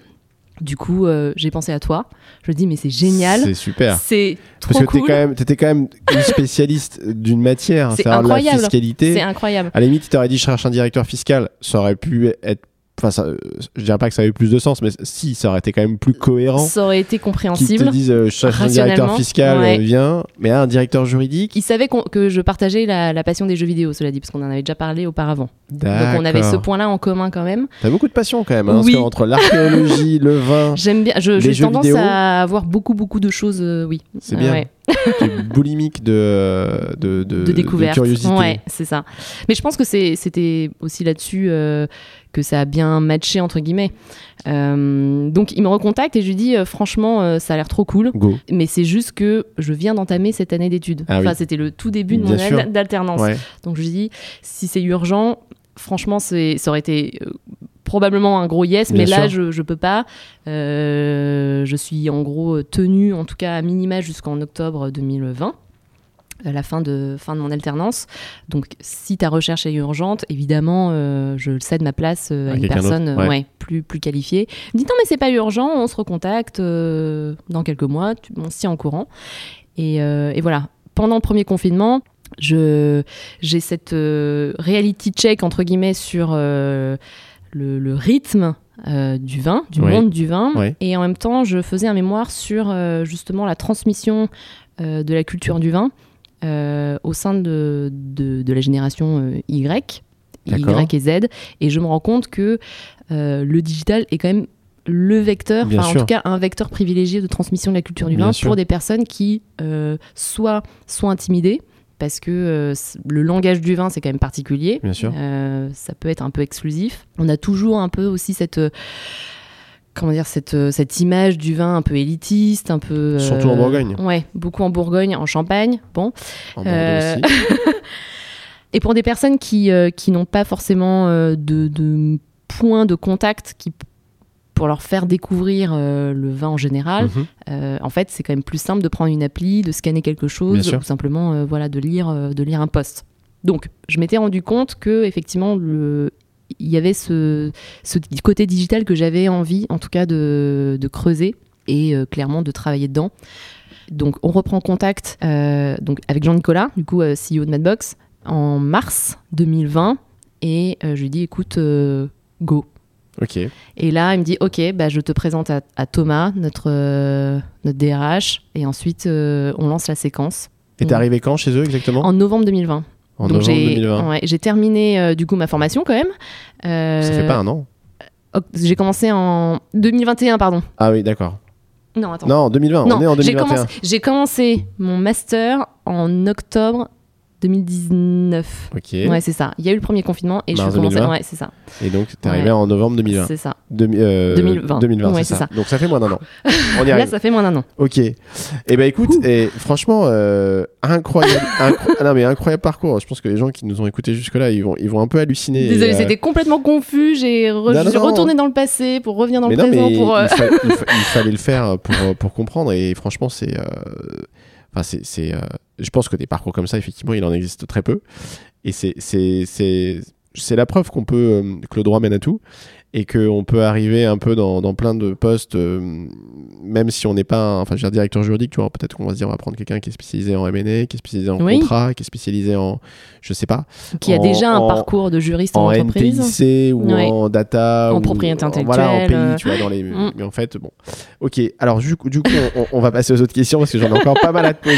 Du coup, euh, j'ai pensé à toi. Je me dis mais c'est génial. C'est super. C'est trop Parce que t'es cool. quand même, t'étais quand même une spécialiste d'une matière, C'est c'est-à-dire la incroyable. fiscalité. C'est incroyable. À la limite, tu t'aurais dit je cherche un directeur fiscal, ça aurait pu être. Enfin, ça, euh, je dirais pas que ça avait plus de sens, mais si, ça aurait été quand même plus cohérent. Ça aurait été Qu'ils te compréhensible. disent euh, je cherche un directeur fiscal, ouais. euh, viens. Mais un directeur juridique, Il savait qu'on- que je partageais la, la passion des jeux vidéo, cela dit, parce qu'on en avait déjà parlé auparavant. Donc on avait ce D'accord. point-là en commun quand même. T'as beaucoup de passion quand même, hein, Oui. parce qu'entre l'archéologie, le vin, J'aime bien, j'ai tendance vidéo. à avoir beaucoup beaucoup de choses, euh, oui. c'est bien. Ouais. Tu es boulimique de, de, de, de découverte. curiosité. Ouais, c'est ça. Mais je pense que c'était aussi là-dessus euh, que ça a bien matché, entre guillemets. Euh, donc il me recontacte et je lui dis, euh, franchement, ça a l'air trop cool. Go. Mais c'est juste que je viens d'entamer cette année d'études. Ah oui. enfin, c'était le tout début de Bien mon sûr. année d'alternance. Ouais. Donc je lui dis, si c'est urgent, franchement, c'est, ça aurait été probablement un gros yes, Bien mais là, je, je peux pas. Euh, je suis en gros tenue, en tout cas à minima, jusqu'en octobre 2020 à la fin de, fin de mon alternance. Donc, si ta recherche est urgente, évidemment, euh, je cède ma place euh, À à une personne euh, ouais. ouais, plus, plus qualifiée. Me dit non, mais c'est pas urgent, on se recontacte euh, dans quelques mois, tu- on tient en courant. Et, euh, et voilà. Pendant le premier confinement, je, j'ai cette euh, reality check, entre guillemets, sur euh, le, le rythme euh, du vin, du Oui. monde du vin. Oui. Et en même temps, je faisais un mémoire sur euh, justement la transmission euh, de la culture du vin au sein de, de, de la génération Y. Y et Z. Et je me rends compte que le digital est quand même le vecteur, enfin en tout cas un vecteur privilégié de transmission de la culture du Bien vin sûr. pour des personnes qui soit sont intimidées parce que euh, le langage du vin c'est quand même particulier. Bien sûr. Euh, ça peut être un peu exclusif. On a toujours un peu aussi cette euh, comment dire cette, cette image du vin un peu élitiste, un peu euh, Surtout en Bourgogne. Ouais, beaucoup en Bourgogne, en Champagne. Bon, En Euh, aussi. et pour des personnes qui, euh, qui n'ont pas forcément de, de points de contact qui, pour leur faire découvrir euh, le vin en général, Mhm. euh, en fait, c'est quand même plus simple de prendre une appli, de scanner quelque chose, ou simplement euh, voilà, de, lire, de lire un post. Donc, je m'étais rendu compte que effectivement, le... il y avait ce, ce côté digital que j'avais envie, en tout cas, de, de creuser et clairement de travailler dedans. Donc, on reprend contact donc avec Jean-Nicolas, du coup, CEO de Madbox, en mars 2020, et je lui dis, écoute, go. Et là, il me dit Ok, bah, je te présente à, à Thomas, notre, euh, notre DRH, et ensuite euh, on lance la séquence. Et t'es arrivé quand chez eux exactement En novembre 2020. En Donc novembre j'ai 2020. ouais, j'ai terminé euh, du coup ma formation quand même. Euh, Ça fait pas un an oct- J'ai commencé en 2021, pardon. Ah oui, d'accord. Non, attends. Non, en 2020. Non, on est en j'ai 2021. commencé, j'ai commencé mon master en octobre 2019. Ok. Ouais, c'est ça. Il y a eu le premier confinement et Mars je. 2020. Ouais, c'est ça. Et donc, t'es arrivé Ouais. en novembre 2020. C'est ça. Demi- euh, 2020. 2020, Ouais, c'est ça. Donc ça fait moins d'un an. On y Là, arrive. ça fait moins d'un an. Ok. Et ben écoute, et franchement, euh, incroyable, incro- ah non mais incroyable parcours. Je pense que les gens qui nous ont écoutés jusque là, ils vont, ils vont un peu halluciner. Désolée, Et, euh, c'était complètement confus. J'ai re- retourné dans le passé pour revenir dans mais le non, présent. mais pour, euh, il, fa- il fa- il fallait le faire pour, euh, pour comprendre. Et franchement, c'est, euh, enfin, c'est, euh, je pense que des parcours comme ça, effectivement, il en existe très peu. Et c'est, la preuve qu'on peut, euh, que le droit mène à tout. Et qu'on peut arriver un peu dans, dans plein de postes, euh, même si on n'est pas, un- enfin, je veux dire, directeur juridique, tu vois, peut-être qu'on va se dire, on va prendre quelqu'un qui est spécialisé en M&A, qui est spécialisé en Oui. contrat, qui est spécialisé en, je sais pas, qui a en- déjà un en- parcours de juriste en, en entreprise. NTIC ou Ouais. en data En ou propriété voilà en intellectuelle, pays euh, tu vois dans les mm. mais en fait bon ok alors du coup, du coup on, on va passer aux autres questions parce que j'en ai encore pas mal à te poser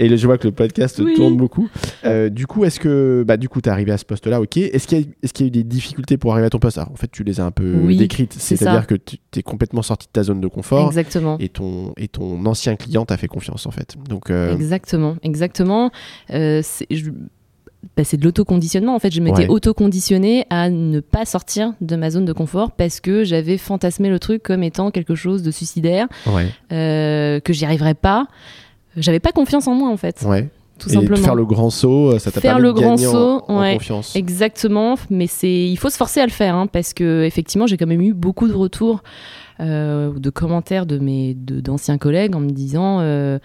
et je vois que le podcast Oui. tourne beaucoup Euh, du coup est-ce que bah du coup t'es arrivé à ce poste là ok est-ce qu'il y, a- y eu des difficultés pour arriver à ton poste? Alors en fait tu les as un peu Oui, décrites c'est c'est-à-dire que tu es complètement sorti de ta zone de confort Exactement. et ton et ton ancien client t'a fait confiance en fait donc euh, Exactement, exactement. Euh, je- bah, c'est de l'autoconditionnement. En fait, je m'étais Ouais. autoconditionnée à ne pas sortir de ma zone de confort parce que j'avais fantasmé le truc comme étant quelque chose de suicidaire, ouais euh, que j'y arriverais pas. J'avais pas confiance en moi, en fait, ouais tout et simplement. faire le grand saut ça t'a Faire permis le de grand gagner en- saut, en, ouais. confiance Exactement, mais c'est il faut se forcer à le faire hein, parce que effectivement j'ai quand même eu beaucoup de retours, euh, de commentaires de mes de- d'anciens collègues en me disant euh,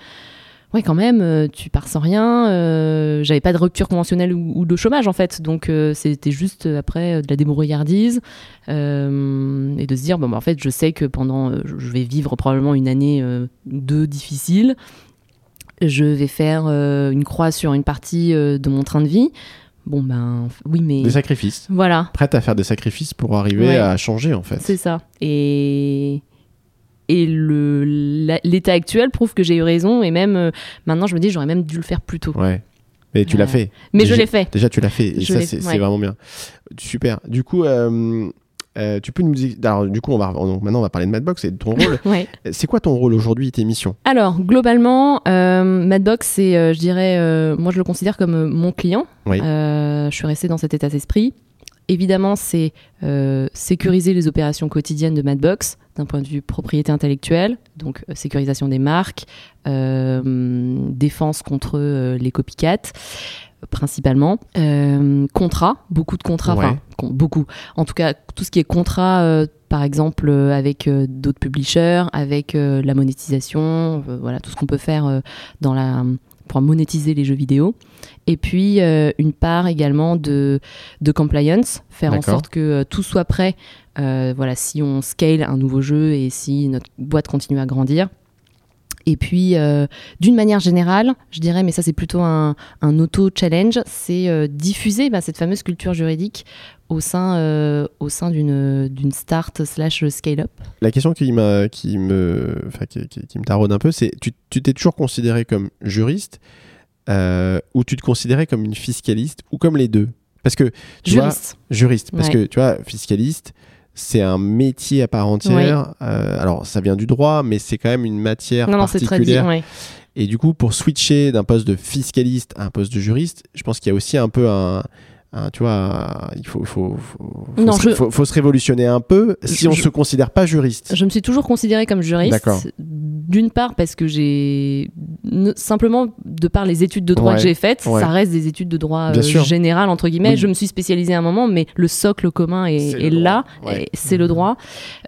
ouais quand même euh, tu pars sans rien, euh, j'avais pas de rupture conventionnelle ou, ou de chômage en fait donc euh, c'était juste euh, après euh, de la débrouillardise euh, et de se dire bon bah, en fait je sais que pendant euh, je vais vivre probablement une année euh, ou deux difficile, je vais faire euh, une croix sur une partie euh, de mon train de vie. Bon ben oui mais des sacrifices voilà, prête à faire des sacrifices pour arriver Ouais. à changer en fait. c'est ça. Et et l'état actuel prouve que j'ai eu raison et même euh, maintenant je me dis j'aurais même dû le faire plus tôt. Ouais. Mais tu l'as fait. Mais Déjà- je l'ai fait. Déjà tu l'as fait et Je ça c'est c'est ouais. vraiment bien. Super. Du coup euh, euh, tu peux nous alors du coup on va on- maintenant on va parler de Madbox et de ton rôle. Ouais. c'est quoi ton rôle aujourd'hui tes missions? Alors globalement, euh, Madbox c'est euh, je dirais moi je le considère comme mon client. Oui. Je suis restée dans cet état d'esprit. Évidemment, c'est sécuriser les opérations quotidiennes de Madbox d'un point de vue propriété intellectuelle, donc sécurisation des marques, défense contre les copycats. Principalement. Euh, contrat, beaucoup de contrats, Ouais. enfin beaucoup. En tout cas, tout ce qui est contrat, euh, par exemple euh, avec d'autres publishers, avec la monétisation, voilà tout ce qu'on peut faire dans la pour monétiser les jeux vidéo. Et puis une part également de, de compliance, faire en sorte que tout soit prêt. voilà, si on scale un nouveau jeu et si notre boîte continue à grandir. Et puis, euh, d'une manière générale, je dirais, mais ça c'est plutôt un, un auto-challenge, c'est euh, diffuser bah, cette fameuse culture juridique au sein, euh, au sein d'une, d'une start slash scale-up. La question qui, m'a, qui, me, qui, qui- qui me taraude un peu, c'est tu, tu t'es toujours considéré comme juriste ou tu te considérais comme une fiscaliste ou comme les deux? Parce que tu vois, Juriste. juriste, parce Ouais. que tu vois, fiscaliste, c'est un métier à part entière. Euh, alors, ça vient du droit, mais c'est quand même une matière Non, non, c'est très particulière. ouais. Et du coup, pour switcher d'un poste de fiscaliste à un poste de juriste, je pense qu'il y a aussi un peu un. Un- tu vois, un- il faut, faut, faut, faut Non, se, je- faut- faut se révolutionner un peu si Je- on je- se considère pas juriste. Je me suis toujours considérée comme juriste. D'accord. D'une part parce que j'ai ne- simplement de par les études de droit Ouais, que j'ai faites, ouais. ça reste des études de droit euh, général entre guillemets. Oui. Je me suis spécialisée à un moment, mais le socle commun est, là. ouais. C'est le droit.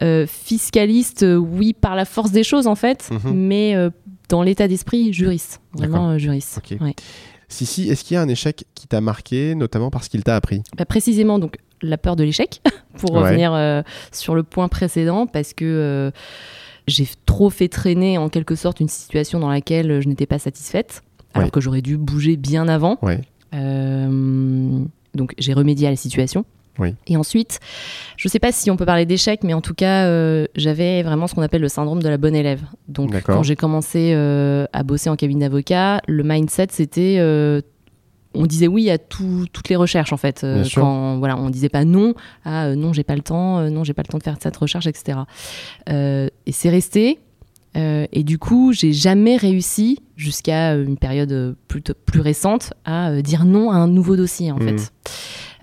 Euh, fiscaliste, euh, oui, par la force des choses en fait, Mhm. mais euh, dans l'état d'esprit, juriste, vraiment euh, juriste. Ok. Si, si, est-ce qu'il y a un échec qui t'a marqué, notamment parce qu'il t'a appris? Bah, précisément donc la peur de l'échec pour Ouais. revenir euh, sur le point précédent parce que euh, j'ai trop fait traîner en quelque sorte une situation dans laquelle euh, je n'étais pas satisfaite alors Ouais. que j'aurais dû bouger bien avant Ouais. Euh, donc j'ai remédié à la situation Oui. et ensuite je sais pas si on peut parler d'échec mais en tout cas euh, j'avais vraiment ce qu'on appelle le syndrome de la bonne élève donc quand j'ai commencé euh, à bosser en cabine d'avocat le mindset c'était euh, on disait oui à tout- toutes les recherches en fait. Euh, quand voilà, on disait pas non à euh, non j'ai pas le temps, euh, non j'ai pas le temps de faire cette recherche, etc. Et c'est resté. Et du coup, j'ai jamais réussi jusqu'à une période plus, plus récente à dire non à un nouveau dossier en Mhm. fait.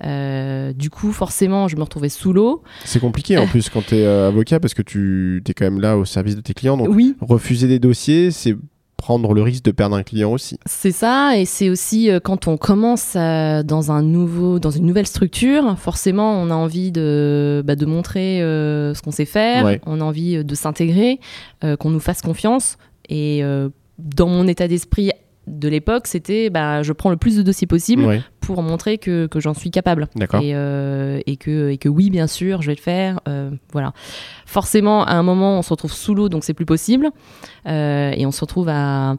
Euh, du coup, forcément, je me retrouvais sous l'eau. C'est compliqué en plus quand tu es avocat parce que tu es quand même là au service de tes clients. Donc, Oui, refuser des dossiers, c'est prendre le risque de perdre un client aussi. C'est ça, et c'est aussi euh, quand on commence euh, dans un nouveau, dans une nouvelle structure, forcément, on a envie de, bah, de montrer euh, ce qu'on sait faire, Ouais. on a envie de s'intégrer, euh, qu'on nous fasse confiance. Et euh, dans mon état d'esprit de l'époque, c'était, bah, je prends le plus de dossiers possible pour montrer que, que j'en suis capable. Et, euh, et, que, et que oui, bien sûr, je vais le faire. euh, voilà. Forcément, à un moment, on se retrouve sous l'eau, donc c'est plus possible. Euh, et on se retrouve à,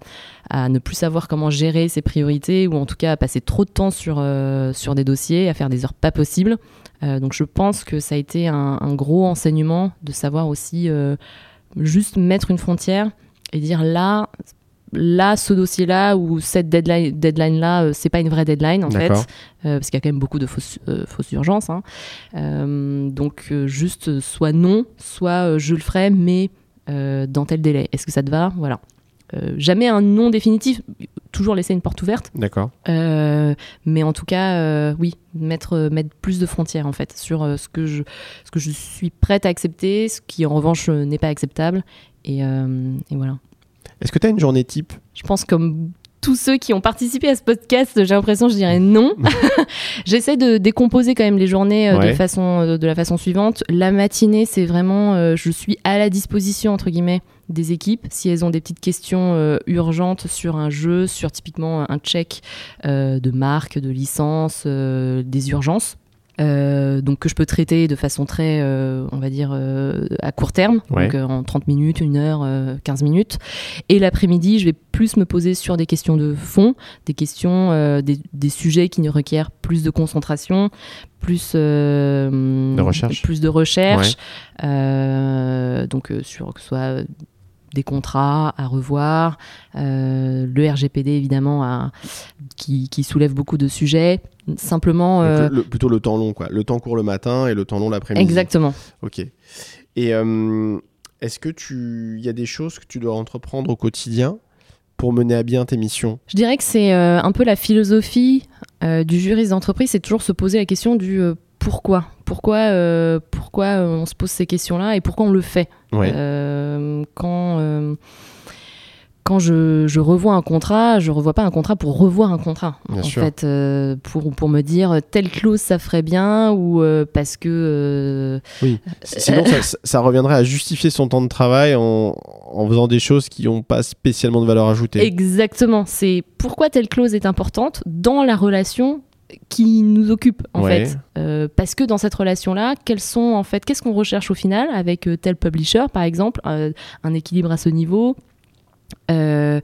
à ne plus savoir comment gérer ses priorités, ou en tout cas à passer trop de temps sur, sur des dossiers, à faire des heures pas possibles. Donc je pense que ça a été un, un gros enseignement de savoir aussi juste mettre une frontière et dire là. Là, ce dossier-là ou cette deadline, deadline-là, euh, c'est pas une vraie deadline en fait, euh, parce qu'il y a quand même beaucoup de fausses, euh, fausses urgences. hein. Euh, donc juste soit non, soit je le ferai, mais dans tel délai. Est-ce que ça te va? Voilà. Jamais un non définitif, toujours laisser une porte ouverte, D'accord. Mais en tout cas, oui, mettre, mettre plus de frontières en fait sur ce, que je, ce que je suis prête à accepter, ce qui en revanche n'est pas acceptable, et, et voilà. Est-ce que tu as une journée type? Je pense comme tous ceux qui ont participé à ce podcast, j'ai l'impression, je dirais non. J'essaie de décomposer quand même les journées euh, Ouais. de, façon, euh, de la façon suivante. La matinée, c'est vraiment, euh, je suis à la disposition, entre guillemets, des équipes. Si elles ont des petites questions euh, urgentes sur un jeu, sur typiquement un check de marque, de licence, des urgences. Euh, donc que je peux traiter de façon très, euh, on va dire, euh, à court terme, Ouais. donc en 30 minutes, 1 heure, euh, 15 minutes. Et l'après-midi, je vais plus me poser sur des questions de fond, des questions, des, des sujets qui requièrent plus de concentration, plus De recherche. plus de recherche. Donc sur que ce soit des contrats à revoir, euh, le RGPD évidemment à- qui, qui soulève beaucoup de sujets. Simplement, euh, le- le- Plutôt le temps long, quoi. Le temps court le matin et le temps long l'après-midi. exactement. Ok. Et euh, est-ce que tu, il y a des choses que tu dois entreprendre au quotidien pour mener à bien tes missions? Je dirais que c'est euh, un peu la philosophie euh, du juriste d'entreprise, c'est toujours se poser la question du euh, pourquoi. Pourquoi, euh, pourquoi euh, on se pose ces questions-là et pourquoi on le fait. Ouais. Euh, quand, euh, quand je, je revois un contrat, je revois pas un contrat pour revoir un contrat. Bien en sûr. fait, pour, pour me dire telle clause ça ferait bien ou parce que. Oui. Sinon, ça, ça reviendrait à justifier son temps de travail en, en faisant des choses qui n'ont pas spécialement de valeur ajoutée. Exactement. C'est pourquoi telle clause est importante dans la relation qui nous occupe en Ouais. fait. Euh, parce que dans cette relation-là, quels sont en fait, qu'est-ce qu'on recherche au final avec euh, tel publisher par exemple, euh, un équilibre à ce niveau. euh,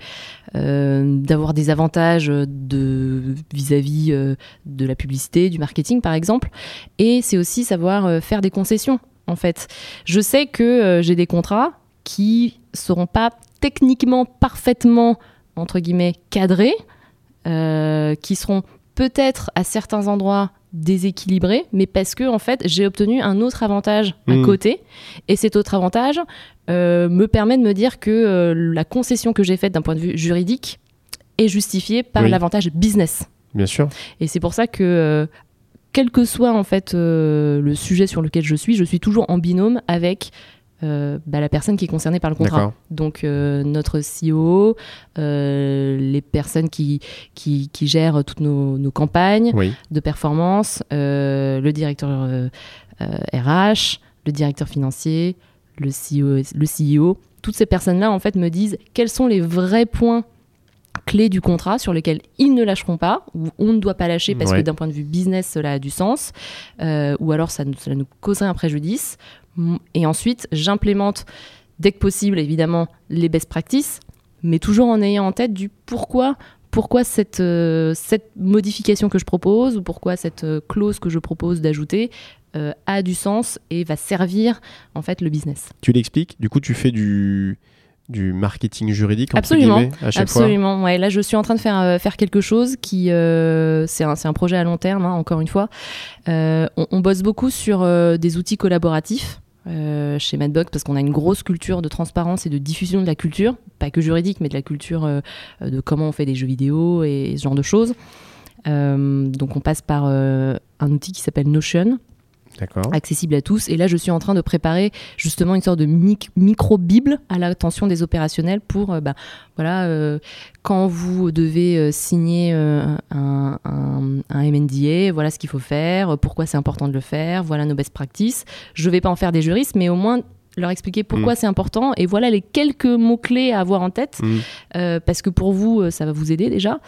d'avoir des avantages de vis-à-vis euh, de la publicité, du marketing par exemple, et c'est aussi savoir faire des concessions en fait. Je sais que j'ai des contrats qui seront pas techniquement parfaitement entre guillemets cadrés, qui seront peut-être à certains endroits déséquilibrés, mais parce que en fait j'ai obtenu un autre avantage à Mm. côté, et cet autre avantage euh, me permet de me dire que euh, la concession que j'ai faite d'un point de vue juridique est justifiée par Oui. l'avantage business. Bien sûr. Et c'est pour ça que, euh, quel que soit en fait le sujet sur lequel je suis, je suis toujours en binôme avec euh, bah, la personne qui est concernée par le contrat. Donc euh, notre CEO, euh, les personnes qui, qui, qui gèrent toutes nos, nos campagnes Oui. de performance, le directeur RH, le directeur financier, le CEO, le CEO. Toutes ces personnes-là, en fait, me disent quels sont les vrais points clés du contrat sur lesquels ils ne lâcheront pas, ou on ne doit pas lâcher parce Ouais. que d'un point de vue business, cela a du sens, euh, ou alors ça, nous- cela nous causerait un préjudice. Et ensuite, j'implémente dès que possible, évidemment, les best practices, mais toujours en ayant en tête du pourquoi pourquoi cette, euh, cette modification que je propose ou pourquoi cette euh, clause que je propose d'ajouter euh, a du sens et va servir en fait le business. Tu l'expliques? Du coup, tu fais du, du marketing juridique entre Absolument. guillemets, à chaque fois. Absolument. Ouais, là, je suis en train de faire, euh, faire quelque chose qui. euh, c'est un, c'est un projet à long terme, hein, encore une fois. Euh, on, on bosse beaucoup sur des outils collaboratifs. chez Madbox parce qu'on a une grosse culture de transparence et de diffusion de la culture, pas que juridique, mais de la culture de comment on fait des jeux vidéo et ce genre de choses. Donc on passe par un outil qui s'appelle Notion. Accessible à tous. Et là, je suis en train de préparer justement une sorte de mic- micro-bible à l'attention des opérationnels pour, euh, bah, voilà, euh, quand vous devez euh, signer euh, un, un, un MNDA, voilà ce qu'il faut faire, pourquoi c'est important de le faire, voilà nos best practices. Je vais pas en faire des juristes, mais au moins leur expliquer pourquoi c'est important et voilà les quelques mots-clés à avoir en tête Mm. euh, parce que pour vous, euh, ça va vous aider déjà.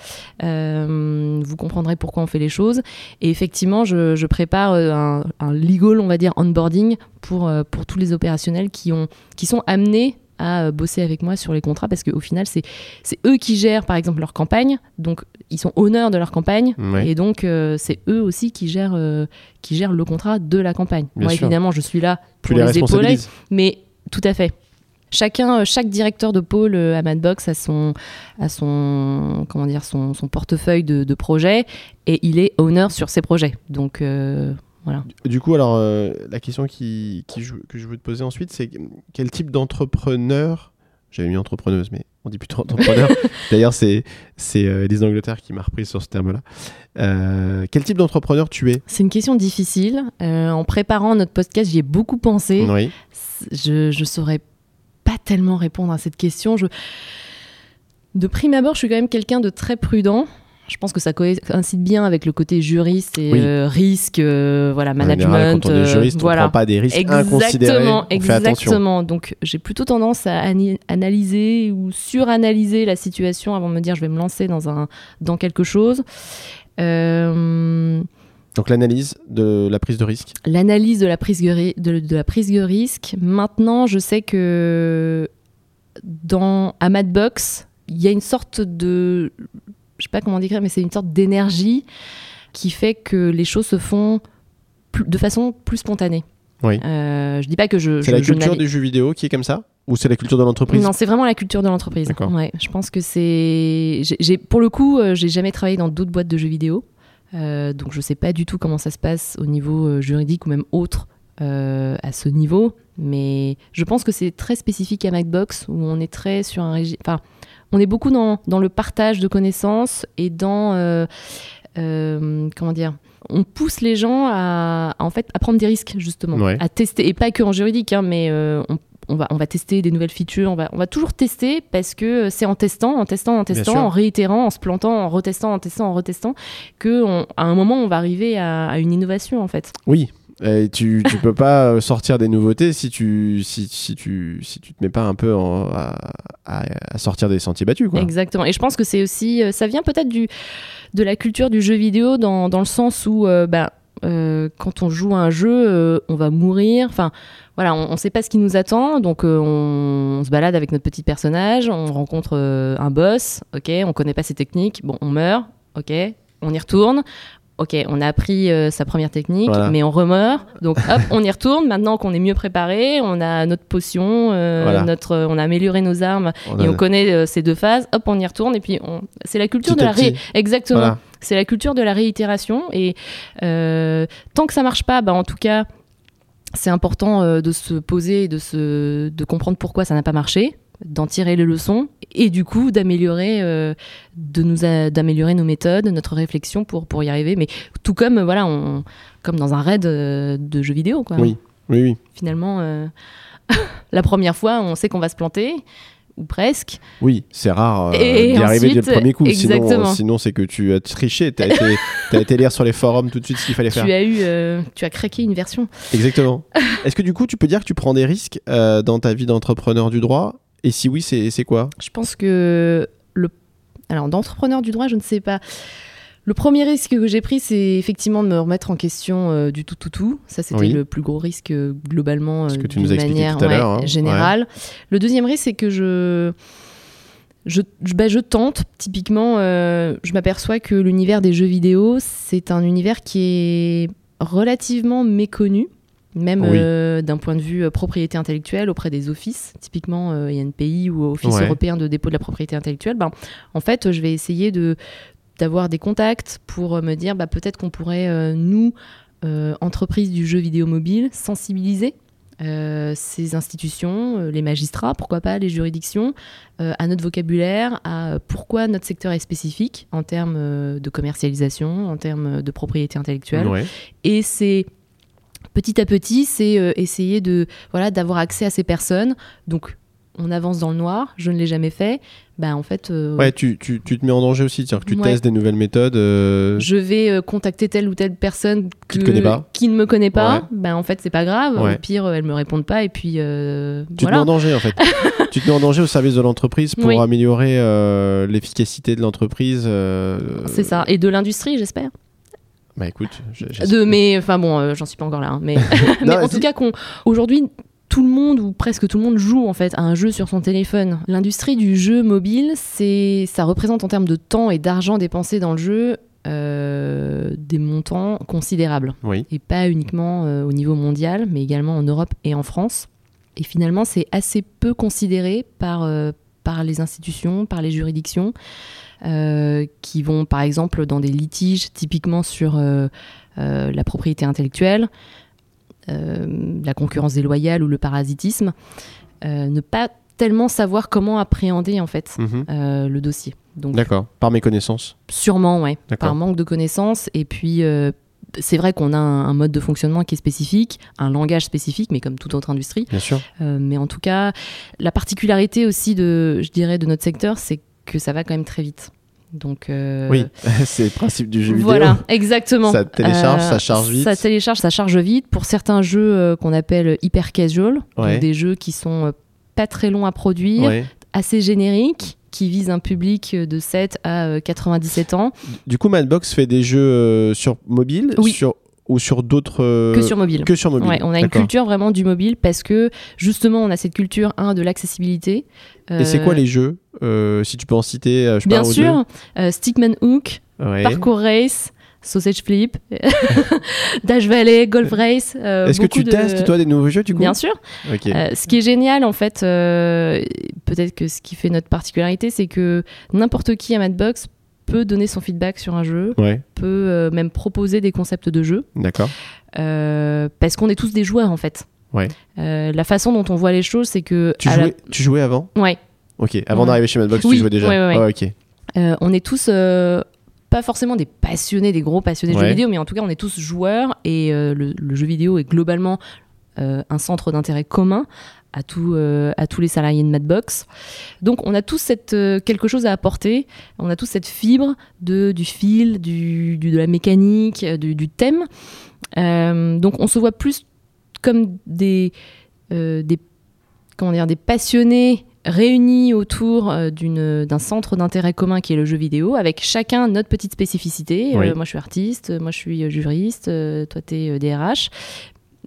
Euh, vous comprendrez pourquoi on fait les choses. Et effectivement, je, je prépare un, un legal, on va dire, onboarding pour, pour tous les opérationnels qui, ont, qui sont amenés à euh, bosser avec moi sur les contrats parce qu'au final, c'est c'est eux qui gèrent, par exemple, leur campagne. Donc, ils sont honneurs de leur campagne. Ouais. Et donc, euh, c'est eux aussi qui gèrent, euh, qui gèrent le contrat de la campagne. Bien moi, sûr. évidemment, je suis là pour les les épauler. Mais tout à fait. Chacun, chaque directeur de pôle à Madbox a son, a son, comment dire, son, son portefeuille de, de projets et il est owner sur ses projets. Donc euh, voilà. Du coup, alors, euh, la question qui, qui je- que je veux te poser ensuite, c'est quel type d'entrepreneur J'avais mis entrepreneuse, mais on dit plutôt entrepreneur. D'ailleurs, c'est euh, d'Angleterre qui m'a repris sur ce terme-là. Euh, quel type d'entrepreneur tu es? C'est une question difficile. Euh, en préparant notre podcast, j'y ai beaucoup pensé. Oui. Je ne saurais pas tellement répondre à cette question. Je... De prime abord, je suis quand même quelqu'un de très prudent. Je pense que ça coïncide bien avec le côté juriste et Oui. euh, risque, euh, voilà, En management. général, quand on est euh, juriste, on voilà. prend pas des risques inconsidérés. Exactement, On fait attention. exactement. Donc j'ai plutôt tendance à analyser ou suranalyser la situation avant de me dire je vais me lancer dans un dans quelque chose. Euh, Donc l'analyse de la prise de risque. L'analyse de la prise de, ri- de, de la prise de risque. Maintenant, je sais que dans à Madbox, il y a une sorte de je sais pas comment décrire, mais c'est une sorte d'énergie qui fait que les choses se font de façon plus spontanée. Oui. Euh, je dis pas que je. C'est la culture des jeux vidéo qui est comme ça Ou c'est la culture de l'entreprise? Non, c'est vraiment la culture de l'entreprise. D'accord. Ouais, je pense que c'est. j'ai- Pour le coup, euh, j'ai jamais travaillé dans d'autres boîtes de jeux vidéo. Euh, donc je sais pas du tout comment ça se passe au niveau euh, juridique ou même autre euh, à ce niveau. Mais je pense que c'est très spécifique à Macbox où on est très sur un régime. Enfin, on est beaucoup dans, dans le partage de connaissances et dans. euh, euh, comment dire on pousse les gens à, à, en fait à prendre des risques justement Ouais. à tester et pas que en juridique hein, mais euh, on, on va, on va tester des nouvelles features, on va, on va toujours tester parce que c'est en testant, en testant, en testant, en réitérant, en se plantant, en retestant, en testant, en retestant, que on- à un moment on va arriver à, à une innovation en fait. Oui. Tu, tu peux pas euh, sortir des nouveautés si tu, si, tu, si tu te mets pas un peu à, sortir des sentiers battus. Quoi. Exactement. Et je pense que c'est aussi, euh, ça vient peut-être du de la culture du jeu vidéo dans, dans le sens où, euh, bah, euh, quand on joue à un jeu, on va mourir. Enfin, voilà, on ne sait pas ce qui nous attend, donc on, on se balade avec notre petit personnage, on rencontre un boss, ok, on connaît pas ses techniques, bon, on meurt, ok, on y retourne. Ok, on a appris euh, sa première technique, Voilà. mais on remeurt. Donc hop, on y retourne. Maintenant qu'on est mieux préparé, on a notre potion, euh, Voilà. notre, on a amélioré nos armes On et a- on connaît euh, ces deux phases, hop, on y retourne et puis on... c'est la culture Petit de la ré... exactement. Voilà. C'est la culture de la réitération et tant que ça marche pas, bah en tout cas, c'est important de se poser et de se de comprendre pourquoi ça n'a pas marché, d'en tirer les leçons et du coup d'améliorer euh, de nous d'améliorer nos méthodes, notre réflexion pour pour y arriver. Mais tout comme euh, voilà, on comme dans un raid euh, de jeux vidéo quoi. Oui, oui, oui. Finalement, euh, la première fois, on sait qu'on va se planter ou presque. Oui, c'est rare euh, d'y arriver dès le premier coup. Sinon, exactement. sinon c'est que tu as triché. Tu as, été- t'as été lire sur les forums tout de suite ce qu'il fallait faire. Tu as eu, euh, tu as craqué une version. Exactement. Est-ce que du coup, tu peux dire que tu prends des risques euh, dans ta vie d'entrepreneur du droit Et si oui, c'est c'est quoi? Je pense que le, alors d'entrepreneur du droit, je ne sais pas. Le premier risque que j'ai pris, c'est effectivement de me remettre en question euh, du tout, tout, tout. Ça, c'était Oui. le plus gros risque euh, globalement euh, d'une manière tout à ouais, hein. générale. Le deuxième risque, c'est que je je, je, bah, je tente. Typiquement, euh, je m'aperçois que l'univers des jeux vidéo, c'est un univers qui est relativement méconnu, même Oui. euh, d'un point de vue euh, propriété intellectuelle auprès des offices. Typiquement, euh, INPI ou Office Ouais. européen de dépôt de la propriété intellectuelle. Ben, en fait, je vais essayer de d'avoir des contacts pour euh, me dire bah, peut-être qu'on pourrait, nous, entreprises du jeu vidéo mobile, sensibiliser euh, ces institutions, euh, les magistrats, pourquoi pas les juridictions, euh, à notre vocabulaire, à pourquoi notre secteur est spécifique en termes de commercialisation, en termes de propriété intellectuelle. Ouais. Et c'est petit à petit, c'est euh, essayer de voilà d'avoir accès à ces personnes. Donc on avance dans le noir. Je ne l'ai jamais fait. Ben en fait, euh, Ouais, tu, tu, tu te mets en danger aussi. C'est-à-dire que tu Ouais. testes des nouvelles méthodes. euh, je vais euh, contacter telle ou telle personne Qui te que- pas. qui ne me connaît pas. Ouais. Ben en fait, c'est pas grave. Ouais. Au pire, euh, elle me répondent pas et puis Tu te voilà. mets en danger en fait. tu te mets en danger au service de l'entreprise pour Oui. améliorer l'efficacité de l'entreprise. C'est ça. Et de l'industrie, j'espère. Bah écoute. De mais enfin bon, euh, j'en suis pas encore là. hein, mais mais Non, en tout cas, qu'on aujourd'hui tout le monde ou presque tout le monde joue en fait à un jeu sur son téléphone. L'industrie du jeu mobile, c'est ça représente en termes de temps et d'argent dépensé dans le jeu euh, des montants considérables Oui. et pas uniquement euh, au niveau mondial, mais également en Europe et en France. Et finalement, c'est assez peu considéré par euh, par les institutions, par les juridictions, euh, qui vont par exemple dans des litiges typiquement sur euh, euh, la propriété intellectuelle, la concurrence déloyale ou le parasitisme, ne pas tellement savoir comment appréhender en fait Mhm. le dossier. D'accord. Par mes connaissances. sûrement, ouais, par manque de connaissances et puis. c'est vrai qu'on a un, un mode de fonctionnement qui est spécifique, un langage spécifique, mais comme toute autre industrie. Bien sûr. Euh, mais en tout cas, la particularité aussi de, je dirais, de notre secteur, c'est que ça va quand même très vite. Donc, euh, Oui, c'est le principe du jeu voilà, vidéo. exactement. Ça télécharge, Euh, ça charge vite. Ça télécharge, ça charge vite. Pour certains jeux euh, qu'on appelle hyper casual, donc des jeux qui sont euh, pas très longs à produire, Ouais. assez génériques, qui visent un public de 7 à euh, 97 ans, Du coup, Madbox fait des jeux euh, sur mobile Oui. sur, ou sur d'autres. euh, que sur mobile. que sur mobile. Ouais, on a une culture vraiment du mobile parce que justement on a cette culture un de l'accessibilité. Et c'est Euh, quoi les jeux euh, Si tu peux en citer, euh, je sais Bien pas, sûr, euh, Stickman Hook. Ouais. Parkour Race, Sausage Flip, Dash Valley, Golf Race. euh, Est-ce que tu de- testes, toi, des nouveaux jeux, du coup Bien sûr. Euh, ce qui est génial, en fait, euh, peut-être que ce qui fait notre particularité, c'est que n'importe qui à Madbox peut donner son feedback sur un jeu, Ouais, peut euh, même proposer des concepts de jeu, d'accord. euh, parce qu'on est tous des joueurs, en fait. Ouais. Euh, la façon dont on voit les choses, c'est que... Tu la- jouais, tu jouais avant Ouais. Ok, avant Ouais. d'arriver chez Madbox, Oui, tu jouais déjà ouais, ok. On est tous pas forcément des passionnés, des gros passionnés de jeux vidéo, mais en tout cas, on est tous joueurs et le, le jeu vidéo est globalement euh, un centre d'intérêt commun à, tout, euh, à tous les salariés de Madbox. Donc on a tous cette, euh, quelque chose à apporter, on a tous cette fibre de, du fil, du, du- de la mécanique, euh, du, du thème. Donc on se voit plus comme des, des, comment dire, des passionnés réunis autour d'un centre d'intérêt commun qui est le jeu vidéo, avec chacun notre petite spécificité. Euh, moi je suis artiste, moi je suis juriste, euh, toi tu es DRH,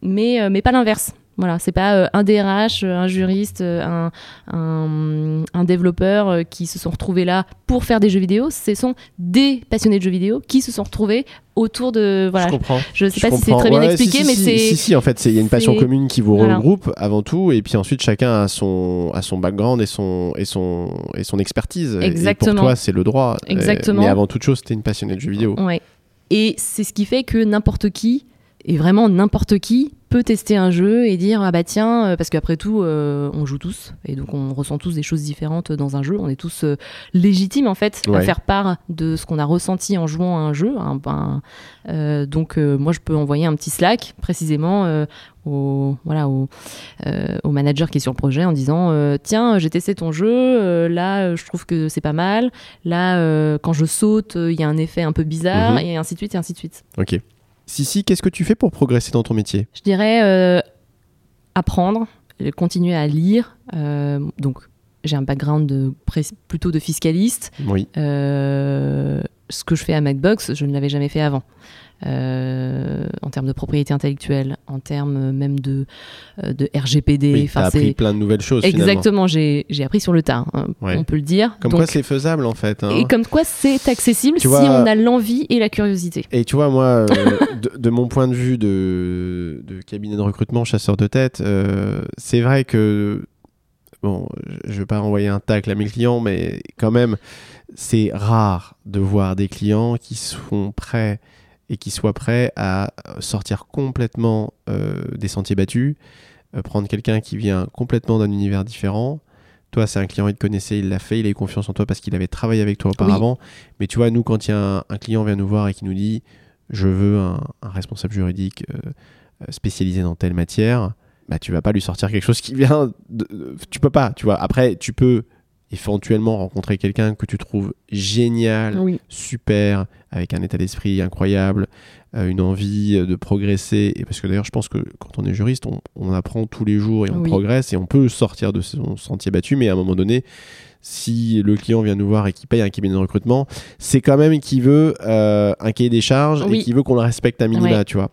mais, euh, mais pas l'inverse. Voilà, c'est pas euh, un DRH, euh, un juriste, euh, un, un, un développeur euh, qui se sont retrouvés là pour faire des jeux vidéo. Ce sont des passionnés de jeux vidéo qui se sont retrouvés autour de. Voilà, Je comprends. je sais Je pas si c'est très bien Ouais, expliqué, si, si, mais si, c'est. Si, si, en fait, il y a une passion commune qui vous Voilà. regroupe avant tout, et puis ensuite chacun a son, a son background et son, et son, et son expertise. Et Exactement. pour toi, c'est le droit. Exactement. Mais avant toute chose, t'es une passionnée de jeux vidéo. Ouais. Et c'est ce qui fait que n'importe qui, et vraiment n'importe qui, peut tester un jeu et dire ah bah tiens euh, parce qu'après tout euh, on joue tous et donc on ressent tous des choses différentes dans un jeu on est tous euh, légitimes en fait à Ouais. faire part de ce qu'on a ressenti en jouant à un jeu un- euh, donc moi je peux envoyer un petit slack précisément au voilà au, au manager qui est sur le projet en disant tiens j'ai testé ton jeu là je trouve que c'est pas mal là quand je saute il y a un effet un peu bizarre Mhm. et ainsi de suite et ainsi de suite Ok. Si, si, qu'est-ce que tu fais pour progresser dans ton métier? Je dirais euh, apprendre, euh, continuer à lire. euh, donc, j'ai un background de, plutôt de fiscaliste. Oui. Euh, ce que je fais à Macbox, je ne l'avais jamais fait avant. Euh, en termes de propriété intellectuelle, en termes même de, euh, de RGPD. Oui, Enfin, t'as appris plein de nouvelles choses. Exactement, j'ai appris sur le tas, hein, Ouais. on peut le dire. Comme Donc- quoi c'est faisable en fait. hein. et comme quoi c'est accessible Tu si vois- on a l'envie et la curiosité. Et tu vois, moi, euh, de, de mon point de vue de, de cabinet de recrutement, chasseur de tête, euh, c'est vrai que, bon, je ne veux pas envoyer un tacle à mes clients, mais quand même, c'est rare de voir des clients qui sont prêts et qui soient prêts à sortir complètement euh, des sentiers battus, euh, prendre quelqu'un qui vient complètement d'un univers différent. Toi, c'est un client, il te connaissait, il l'a fait, il a eu confiance en toi parce qu'il avait travaillé avec toi auparavant. Mais tu vois, nous, quand il y a un, un client vient nous voir et qui nous dit je veux un, un responsable juridique euh, euh, spécialisé dans telle matière, bah tu vas pas lui sortir quelque chose qui vient. De, de- tu peux pas, tu vois. Après, tu peux éventuellement rencontrer quelqu'un que tu trouves génial, Oui. super, avec un état d'esprit incroyable, euh, une envie de progresser. Et parce que d'ailleurs, je pense que quand on est juriste, on, on apprend tous les jours et on Oui. progresse et on peut sortir de son sentier battu, mais à un moment donné, si le client vient nous voir et qu'il paye un cabinet de recrutement, c'est quand même qu'il veut euh, un cahier des charges Oui. et qu'il veut qu'on le respecte à minima, Ouais. tu vois.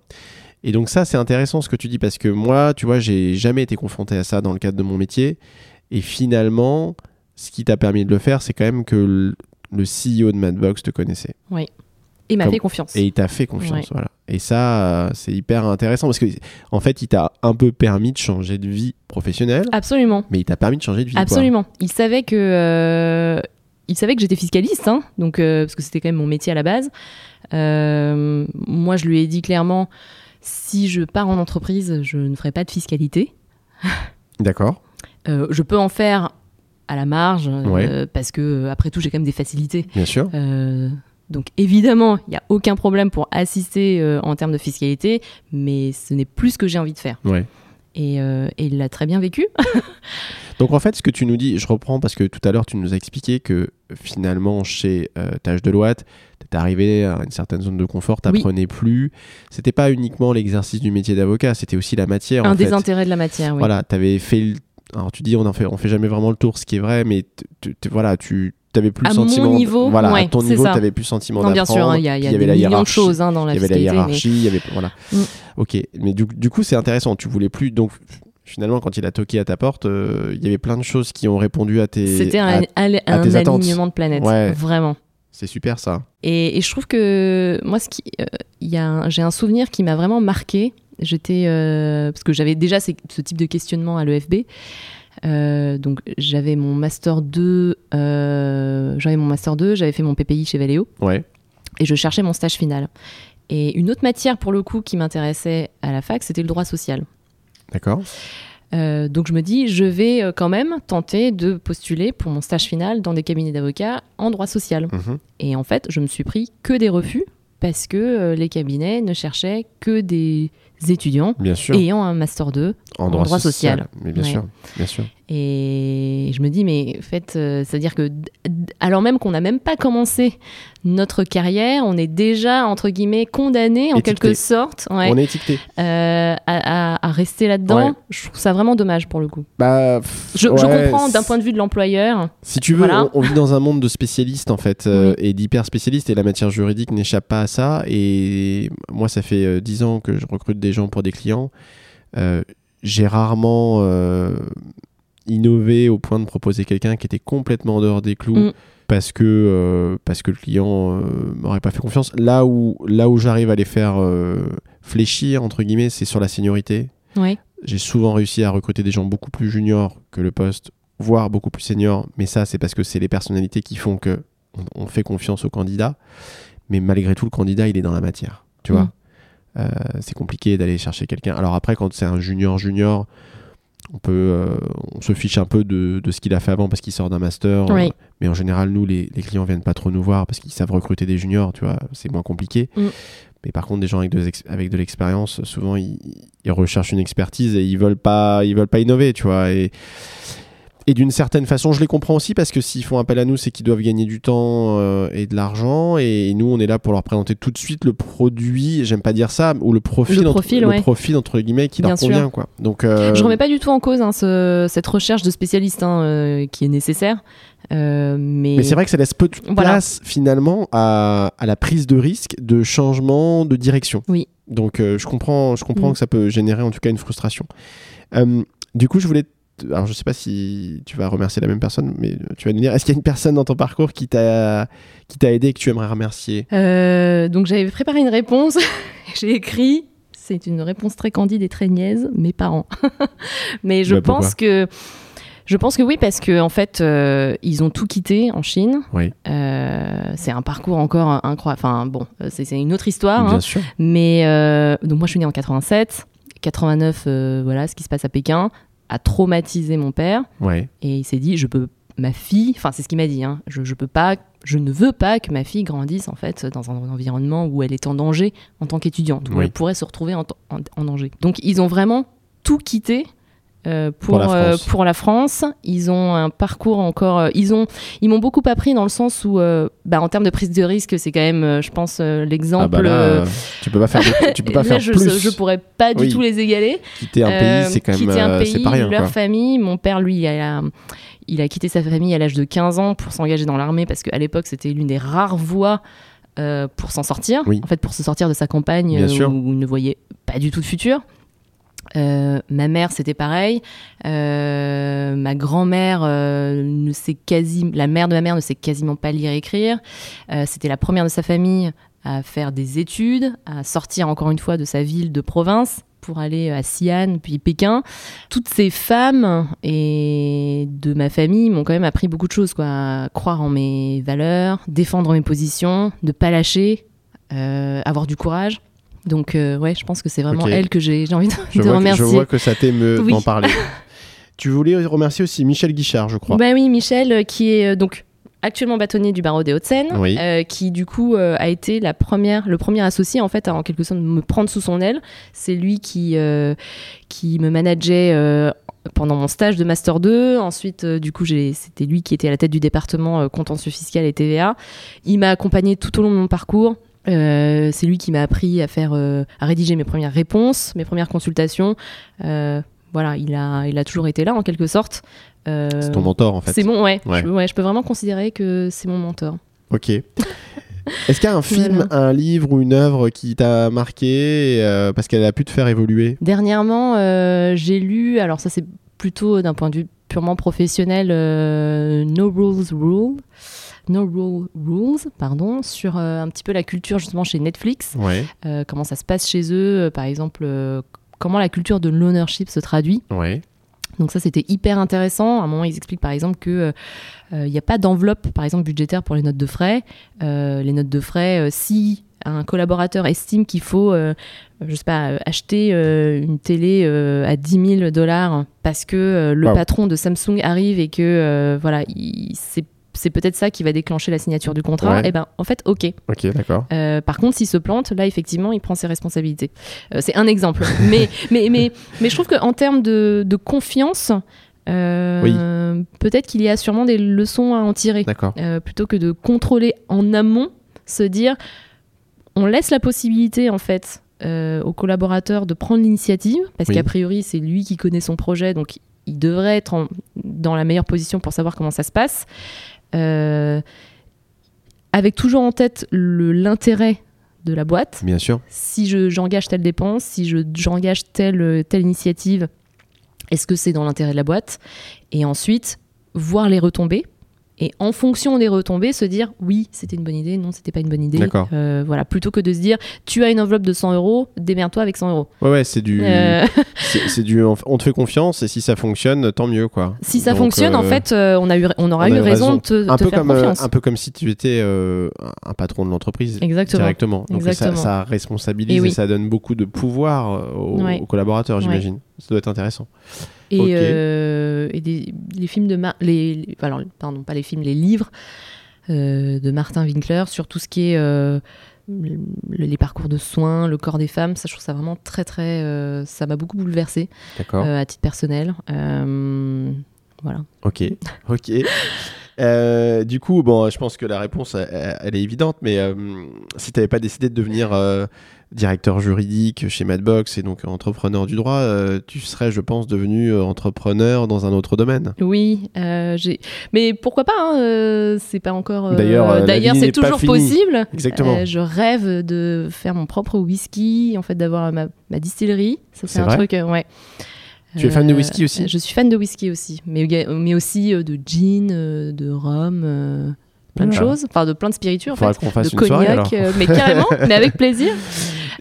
Et donc ça, c'est intéressant ce que tu dis parce que moi, tu vois, j'ai jamais été confronté à ça dans le cadre de mon métier. Et finalement, ce qui t'a permis de le faire, c'est quand même que le, CEO de Madbox te connaissait. Et m'a fait confiance. Et il t'a fait confiance, Ouais. voilà. Et ça, euh, c'est hyper intéressant parce que, en fait, il t'a un peu permis de changer de vie professionnelle, Absolument. mais il t'a permis de changer de vie. quoi. Absolument. Il savait que euh, il savait que j'étais fiscaliste, hein, donc euh, parce que c'était quand même mon métier à la base. Euh, moi, je lui ai dit clairement, si je pars en entreprise, je ne ferai pas de fiscalité. D'accord. Je peux en faire à la marge, euh, Ouais. parce que euh, après tout, j'ai quand même des facilités. Bien sûr. Euh, donc évidemment, il n'y a aucun problème pour assister en termes de fiscalité, mais ce n'est plus ce que j'ai envie de faire. Ouais. Et, euh, et il l'a très bien vécu. Donc en fait, ce que tu nous dis, je reprends parce que tout à l'heure, tu nous as expliqué que finalement, chez euh, Tâche de Loite, tu es arrivé à une certaine zone de confort, tu Oui. plus. C'était pas uniquement l'exercice du métier d'avocat, c'était aussi la matière. Un en des fait. intérêts de la matière, oui. Voilà, tu avais fait. le- Alors tu dis, on en fait, on fait jamais vraiment le tour, ce qui est vrai, mais voilà, tu avais plus À le mon sentiment. d- niveau, voilà, à ouais, ton c'est niveau, ça. tu avais plus le sentiment Non, bien sûr, hein, d'apprendre, il y a, il y a puis des la de hiérarchie. choses hein, dans la Il y avait la fiscalité. mais- hiérarchie, il y avait voilà. Mm. Ok, mais du, du coup c'est intéressant. Tu voulais plus donc finalement quand il a toqué à ta porte, euh, il y avait plein de choses qui ont répondu à tes. C'était à- un, tes alignement de planètes, Ouais. vraiment. C'est super ça. Et, et je trouve que moi, ce qui, euh, y a j'ai un souvenir qui m'a vraiment marqué. J'étais euh, parce que j'avais déjà ces- ce type de questionnement à l'EFB. Euh, donc j'avais mon master 2, euh, j'avais mon master 2, j'avais fait mon PPI chez Valeo Ouais. et je cherchais mon stage final. Et une autre matière pour le coup qui m'intéressait à la fac, c'était le droit social. D'accord. Euh, donc je me dis, je vais quand même tenter de postuler pour mon stage final dans des cabinets d'avocats en droit social. Mhm. Et en fait, je me suis pris que des refus parce que les cabinets ne cherchaient que des étudiants Bien sûr. ayant un master 2 en droit social. Mais bien Ouais. sûr, bien sûr. Et je me dis, mais en fait, euh, c'est-à-dire que, alors même qu'on n'a même pas commencé notre carrière, on est déjà, entre guillemets, condamné en quelque sorte ouais, On est étiqueté. euh, à, à- à rester là-dedans. Ouais. Je trouve ça vraiment dommage pour le coup. Bah, pff, Je, comprends d'un point de vue de l'employeur. Si tu veux, Voilà. on, on vit dans un monde de spécialistes en fait, euh, Oui. et d'hyper spécialistes, et la matière juridique n'échappe pas à ça. Et moi, ça fait euh, 10 ans que je recrute des gens pour des clients. J'ai rarement euh, innové au point de proposer quelqu'un qui était complètement en dehors des clous. Mm. Parce que, euh, parce que le client euh, m'aurait pas fait confiance. Là où, là où j'arrive à les faire fléchir, entre guillemets, c'est sur la seniorité. Ouais. J'ai souvent réussi à recruter des gens beaucoup plus juniors que le poste, voire beaucoup plus seniors. Mais ça, c'est parce que c'est les personnalités qui font que on, on fait confiance au candidat. Mais malgré tout, le candidat, il est dans la matière. Tu Mm. vois, Euh, c'est compliqué d'aller chercher quelqu'un. Alors après, quand c'est un junior junior, on peut, euh, on se fiche un peu de, de ce qu'il a fait avant parce qu'il sort d'un master. Oui. Euh, mais en général, nous, les, les clients viennent pas trop nous voir parce qu'ils savent recruter des juniors. Tu vois, c'est moins compliqué. Mm. Mais par contre, des gens avec de, avec de l'expérience, souvent, ils, ils recherchent une expertise et ils veulent pas, ils veulent pas innover, tu vois. Et, et d'une certaine façon, je les comprends aussi parce que s'ils font appel à nous, c'est qu'ils doivent gagner du temps euh, et de l'argent. Et nous, on est là pour leur présenter tout de suite le produit. J'aime pas dire ça, ou le profil, Le entre, profil, le ouais. profil entre guillemets qui Bien leur sûr. convient, quoi. Donc, euh, Je remets pas du tout en cause hein, ce- cette recherche de spécialistes hein, euh, qui est nécessaire. Mais Mais c'est vrai que ça laisse peu de Voilà. place finalement à, à la prise de risque de changement de direction. Oui. Donc je comprends, je comprends Mm. que ça peut générer en tout cas une frustration. Du coup, je voulais. Alors je sais pas si tu vas remercier la même personne, mais tu vas nous dire, est-ce qu'il y a une personne dans ton parcours qui t'a qui t'a aidé et que tu aimerais remercier? Euh, donc j'avais préparé une réponse. J'ai écrit. C'est une réponse très candide et très niaise, mes parents. Mais je Bah, pense que je pense que oui parce que en fait euh, ils ont tout quitté en Chine. Oui. Euh, c'est un parcours encore incroyable. Enfin bon, c'est une autre histoire. Bien hein. sûr. Mais euh, donc moi je suis née en 87, 89 euh, voilà ce qui se passe à Pékin a traumatisé mon père Ouais. et il s'est dit je peux ma fille, enfin c'est ce qu'il m'a dit, hein, je, je peux pas, je ne veux pas que ma fille grandisse en fait dans un environnement où elle est en danger en tant qu'étudiante, où Oui. elle pourrait se retrouver en, en- en danger. Donc ils ont vraiment tout quitté. Euh, pour, Pour la euh, France. pour la France, ils ont un parcours encore. euh, ils ont, ils m'ont beaucoup appris dans le sens où, bah, en termes de prise de risque, c'est quand même, je pense, l'exemple. Ah bah là, tu peux pas faire, tu peux pas là, faire je, plus. je pourrais pas du Oui. tout les égaler. Quitter un pays, c'est quand même, quitter un pays, c'est pas rien. leur quoi. famille. Mon père, lui, il a, il a quitté sa famille à l'âge de 15 ans pour s'engager dans l'armée parce qu'à l'époque, c'était l'une des rares voies pour s'en sortir. Oui. En fait, pour se sortir de sa campagne où il ne voyait pas du tout de futur. Euh, ma mère, c'était pareil. Euh, ma grand-mère euh, ne sait la mère de ma mère ne sait quasiment pas lire et écrire. C'était la première de sa famille à faire des études, à sortir encore une fois de sa ville de province pour aller à Xi'an puis Pékin. Toutes ces femmes et de ma famille m'ont quand même appris beaucoup de choses, quoi. Croire en mes valeurs, défendre mes positions, ne pas lâcher, avoir du courage. Donc euh, ouais, je pense que c'est vraiment elle que j'ai envie de, Je de vois, que, je remercier. vois que ça t'émeut Oui. d'en parler. tu voulais remercier aussi Michel Guichard, je crois. Bah oui, Michel, euh, qui est euh, donc actuellement bâtonnier du barreau des Hauts-de-Seine, Oui. euh, qui du coup euh, a été la première, le premier associé en fait à en quelque sorte me prendre sous son aile. C'est lui qui, euh, qui me manageait pendant mon stage de master 2. Ensuite, euh, du coup, c'était lui qui était à la tête du département euh, contentieux fiscal et TVA. Il m'a accompagné tout au long de mon parcours. Euh, c'est lui qui m'a appris à faire, euh, à rédiger mes premières réponses, mes premières consultations. Euh, voilà, il a, il a toujours été là en quelque sorte. C'est ton mentor en fait. c'est mon, ouais, Ouais. Je, ouais, je peux vraiment considérer que c'est mon mentor. Ok. Est-ce qu'il y a un film, un livre ou une œuvre qui t'a marqué parce qu'elle a pu te faire évoluer? Dernièrement, j'ai lu, alors ça c'est plutôt d'un point de vue purement professionnel, euh, No Rules Rule. No Rule Rules, pardon, sur euh, un petit peu la culture justement chez Netflix, Ouais, euh, comment ça se passe chez eux, par exemple, comment la culture de l'ownership se traduit. ouais. Donc ça, c'était hyper intéressant. À un moment, ils expliquent par exemple que il n'y a pas d'enveloppe, par exemple, budgétaire pour les notes de frais. Euh, les notes de frais, euh, si un collaborateur estime qu'il faut, euh, je sais pas, euh, acheter euh, une télé euh, à 10 000 dollars parce que le Wow. patron de Samsung arrive et que voilà, il- c'est c'est peut-être ça qui va déclencher la signature du contrat. Ouais. Et ben, en fait, ok. Ok, d'accord. Euh, par contre, s'il se plante, là, effectivement, il prend ses responsabilités. Euh, c'est un exemple. mais, mais, mais, mais je trouve qu'en termes de, de confiance, euh, peut-être qu'il y a sûrement des leçons à en tirer. D'accord. Plutôt que de contrôler en amont, se dire, on laisse la possibilité, en fait, euh, au collaborateur de prendre l'initiative, parce Oui. qu'a priori, c'est lui qui connaît son projet, donc il devrait être en- dans la meilleure position pour savoir comment ça se passe. Euh, avec toujours en tête l'intérêt de la boîte. Bien sûr. Si je- j'engage telle dépense, si je- j'engage telle, telle initiative, est-ce que c'est dans l'intérêt de la boîte? Et ensuite, voir les retombées. Et en fonction des retombées, se dire oui, c'était une bonne idée, non, c'était pas une bonne idée. Euh, voilà, plutôt que de se dire tu as une enveloppe de 100 euros, démerde-toi avec 100 euros. Ouais, ouais, c'est du. Euh, c'est du. On te fait confiance et si ça fonctionne, tant mieux, quoi. si ça Donc, fonctionne, en euh, fait, euh, on, a eu, on aura on eu raison, de te, un te peu faire comme confiance. un peu comme si tu étais un patron de l'entreprise Exactement. directement. Donc ça, Exactement. ça responsabilise Et et, ça donne beaucoup de pouvoir aux, Ouais. aux collaborateurs, Ouais. j'imagine. Ça doit être intéressant. Et, euh, et des- les films de Mar- les, les- alors, pardon, pas les films, les livres euh, de Martin Winkler sur tout ce qui est euh, le- les parcours de soins, le corps des femmes, ça je trouve ça vraiment très très, ça m'a beaucoup bouleversé D'accord. à titre personnel. Voilà. Ok. Ok. Euh, du coup, bon, je pense que la réponse, elle, elle est évidente, mais euh, si tu n'avais pas décidé de devenir euh, directeur juridique chez Madbox et donc entrepreneur du droit, tu serais, je pense, devenu entrepreneur dans un autre domaine. Oui, j'ai. Mais pourquoi pas hein, C'est pas encore. D'ailleurs, c'est toujours possible. Exactement. Je rêve de faire mon propre whisky, en fait, d'avoir ma, ma distillerie. Ça, C'est un vrai truc, ouais. Tu es fan de whisky aussi Je suis fan de whisky aussi, mais, mais aussi euh, de gin, euh, de rhum, euh, plein de choses, enfin de plein de spiritueux en Faudra fait. qu'on fasse de soirée cognac, euh, mais carrément, mais avec plaisir.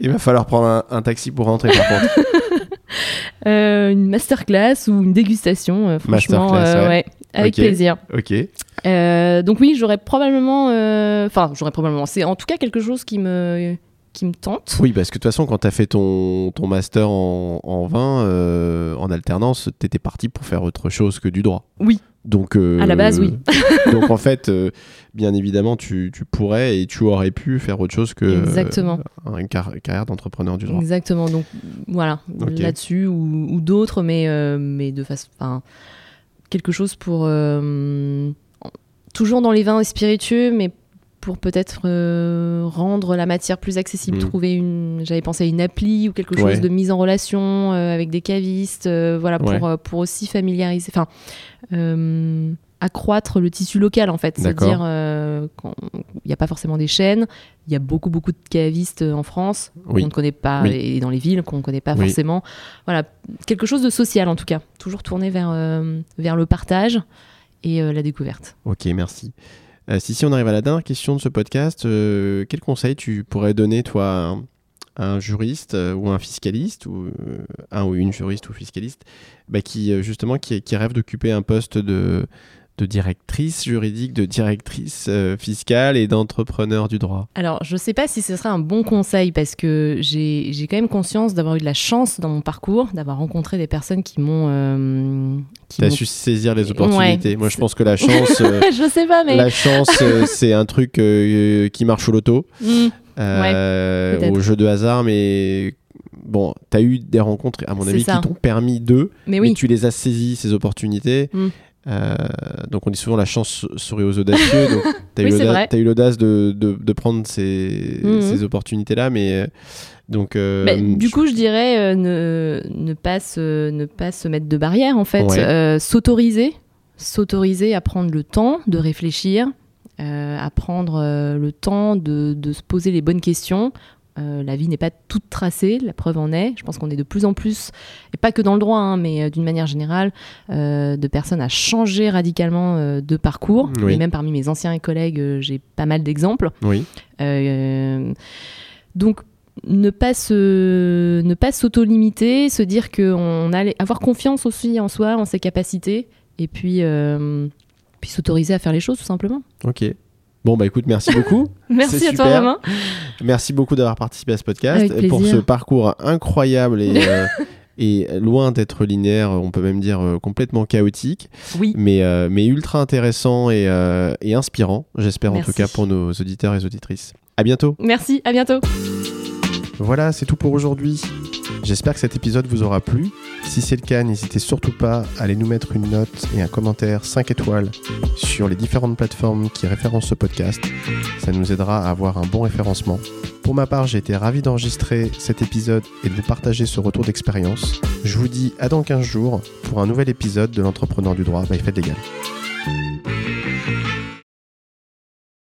Il va falloir prendre un, un taxi pour rentrer par contre. Euh, une masterclass ou une dégustation, euh, franchement, euh, ouais. ouais, avec plaisir. ok. Euh, donc oui, j'aurais probablement, euh, enfin, j'aurais probablement. C'est en tout cas quelque chose qui me, qui me tente. Oui, parce que de toute façon, quand tu as fait ton, ton master en, en vin, euh, en alternance, tu étais parti pour faire autre chose que du droit. Oui. Donc, euh, À la base, oui. donc en fait, euh, bien évidemment, tu, tu pourrais et tu aurais pu faire autre chose que euh, Exactement. une car- carrière d'entrepreneur du droit. Exactement. Donc voilà, là-dessus ou, ou d'autres, mais euh, mais de façon, enfin, quelque chose pour euh, toujours dans les vins et spiritueux, mais pour peut-être euh, rendre la matière plus accessible, Mm. trouver une. J'avais pensé à une appli ou quelque chose Ouais. de mise en relation euh, avec des cavistes, euh, voilà, pour Ouais. pour aussi familiariser, enfin. accroître le tissu local en fait, c'est-à-dire il n'y a pas forcément des chaînes, il y a beaucoup beaucoup de cavistes en France Oui. qu'on ne connaît pas Oui. et dans les villes qu'on ne connaît pas Oui. forcément. Voilà, quelque chose de social en tout cas, toujours tourné vers, vers le partage et la découverte. Ok, merci. Euh, si, si on arrive à la dernière question de ce podcast, euh, quel conseil tu pourrais donner, toi, à un, juriste euh, ou un fiscaliste, ou un ou une juriste ou fiscaliste, bah, qui, justement, qui rêve d'occuper un poste de, de directrice juridique, de directrice euh, fiscale et d'entrepreneur du droit Alors, je ne sais pas si ce serait un bon conseil parce que j'ai quand même conscience d'avoir eu de la chance dans mon parcours, d'avoir rencontré des personnes qui m'ont. euh, qui as su saisir les opportunités. Ouais, Moi, je pense que la chance, euh, je sais pas, mais. la chance, euh, c'est un truc euh, qui marche au loto. Peut-être. au jeu de hasard, mais bon, tu as eu des rencontres, à mon avis, ça. qui t'ont permis de, mais mais oui, tu les as saisies, ces opportunités. Mm. Euh, donc on dit souvent la chance sourit aux audacieux. donc tu as, Oui, c'est vrai. eu l'audace de, de, de prendre ces, Mhm. ces opportunités-là, mais euh, donc... euh, Bah, du coup, je dirais euh, ne, ne, pas se, ne pas se mettre de barrière, en fait. Ouais. S'autoriser. S'autoriser à prendre le temps de réfléchir, à prendre le temps de, de se poser les bonnes questions. Euh, la vie n'est pas toute tracée, la preuve en est. Je pense qu'on est de plus en plus, et pas que dans le droit, hein, mais euh, d'une manière générale, euh, de personnes à changer radicalement de parcours. Oui. Et même parmi mes anciens collègues, j'ai pas mal d'exemples. Oui, donc ne pas se ne pas s'auto-limiter, se dire que on allait avoir confiance aussi en soi, en ses capacités, et puis puis s'autoriser à faire les choses tout simplement. ok. Bon, bah écoute, merci beaucoup. Merci à toi. Romain. Merci beaucoup d'avoir participé à ce podcast et pour ce parcours incroyable et, euh, est loin d'être linéaire, on peut même dire euh, complètement chaotique, Oui. mais, euh, mais ultra intéressant et, et inspirant, j'espère en tout cas pour nos auditeurs et auditrices. À bientôt. Merci, à bientôt. Voilà, c'est tout pour aujourd'hui. J'espère que cet épisode vous aura plu. Si c'est le cas, n'hésitez surtout pas à aller nous mettre une note et un commentaire 5 étoiles sur les différentes plateformes qui référencent ce podcast. Ça nous aidera à avoir un bon référencement. Pour ma part, j'ai été ravi d'enregistrer cet épisode et de partager ce retour d'expérience. Je vous dis à dans 15 jours pour un nouvel épisode de l'entrepreneur du droit by Fed Légal.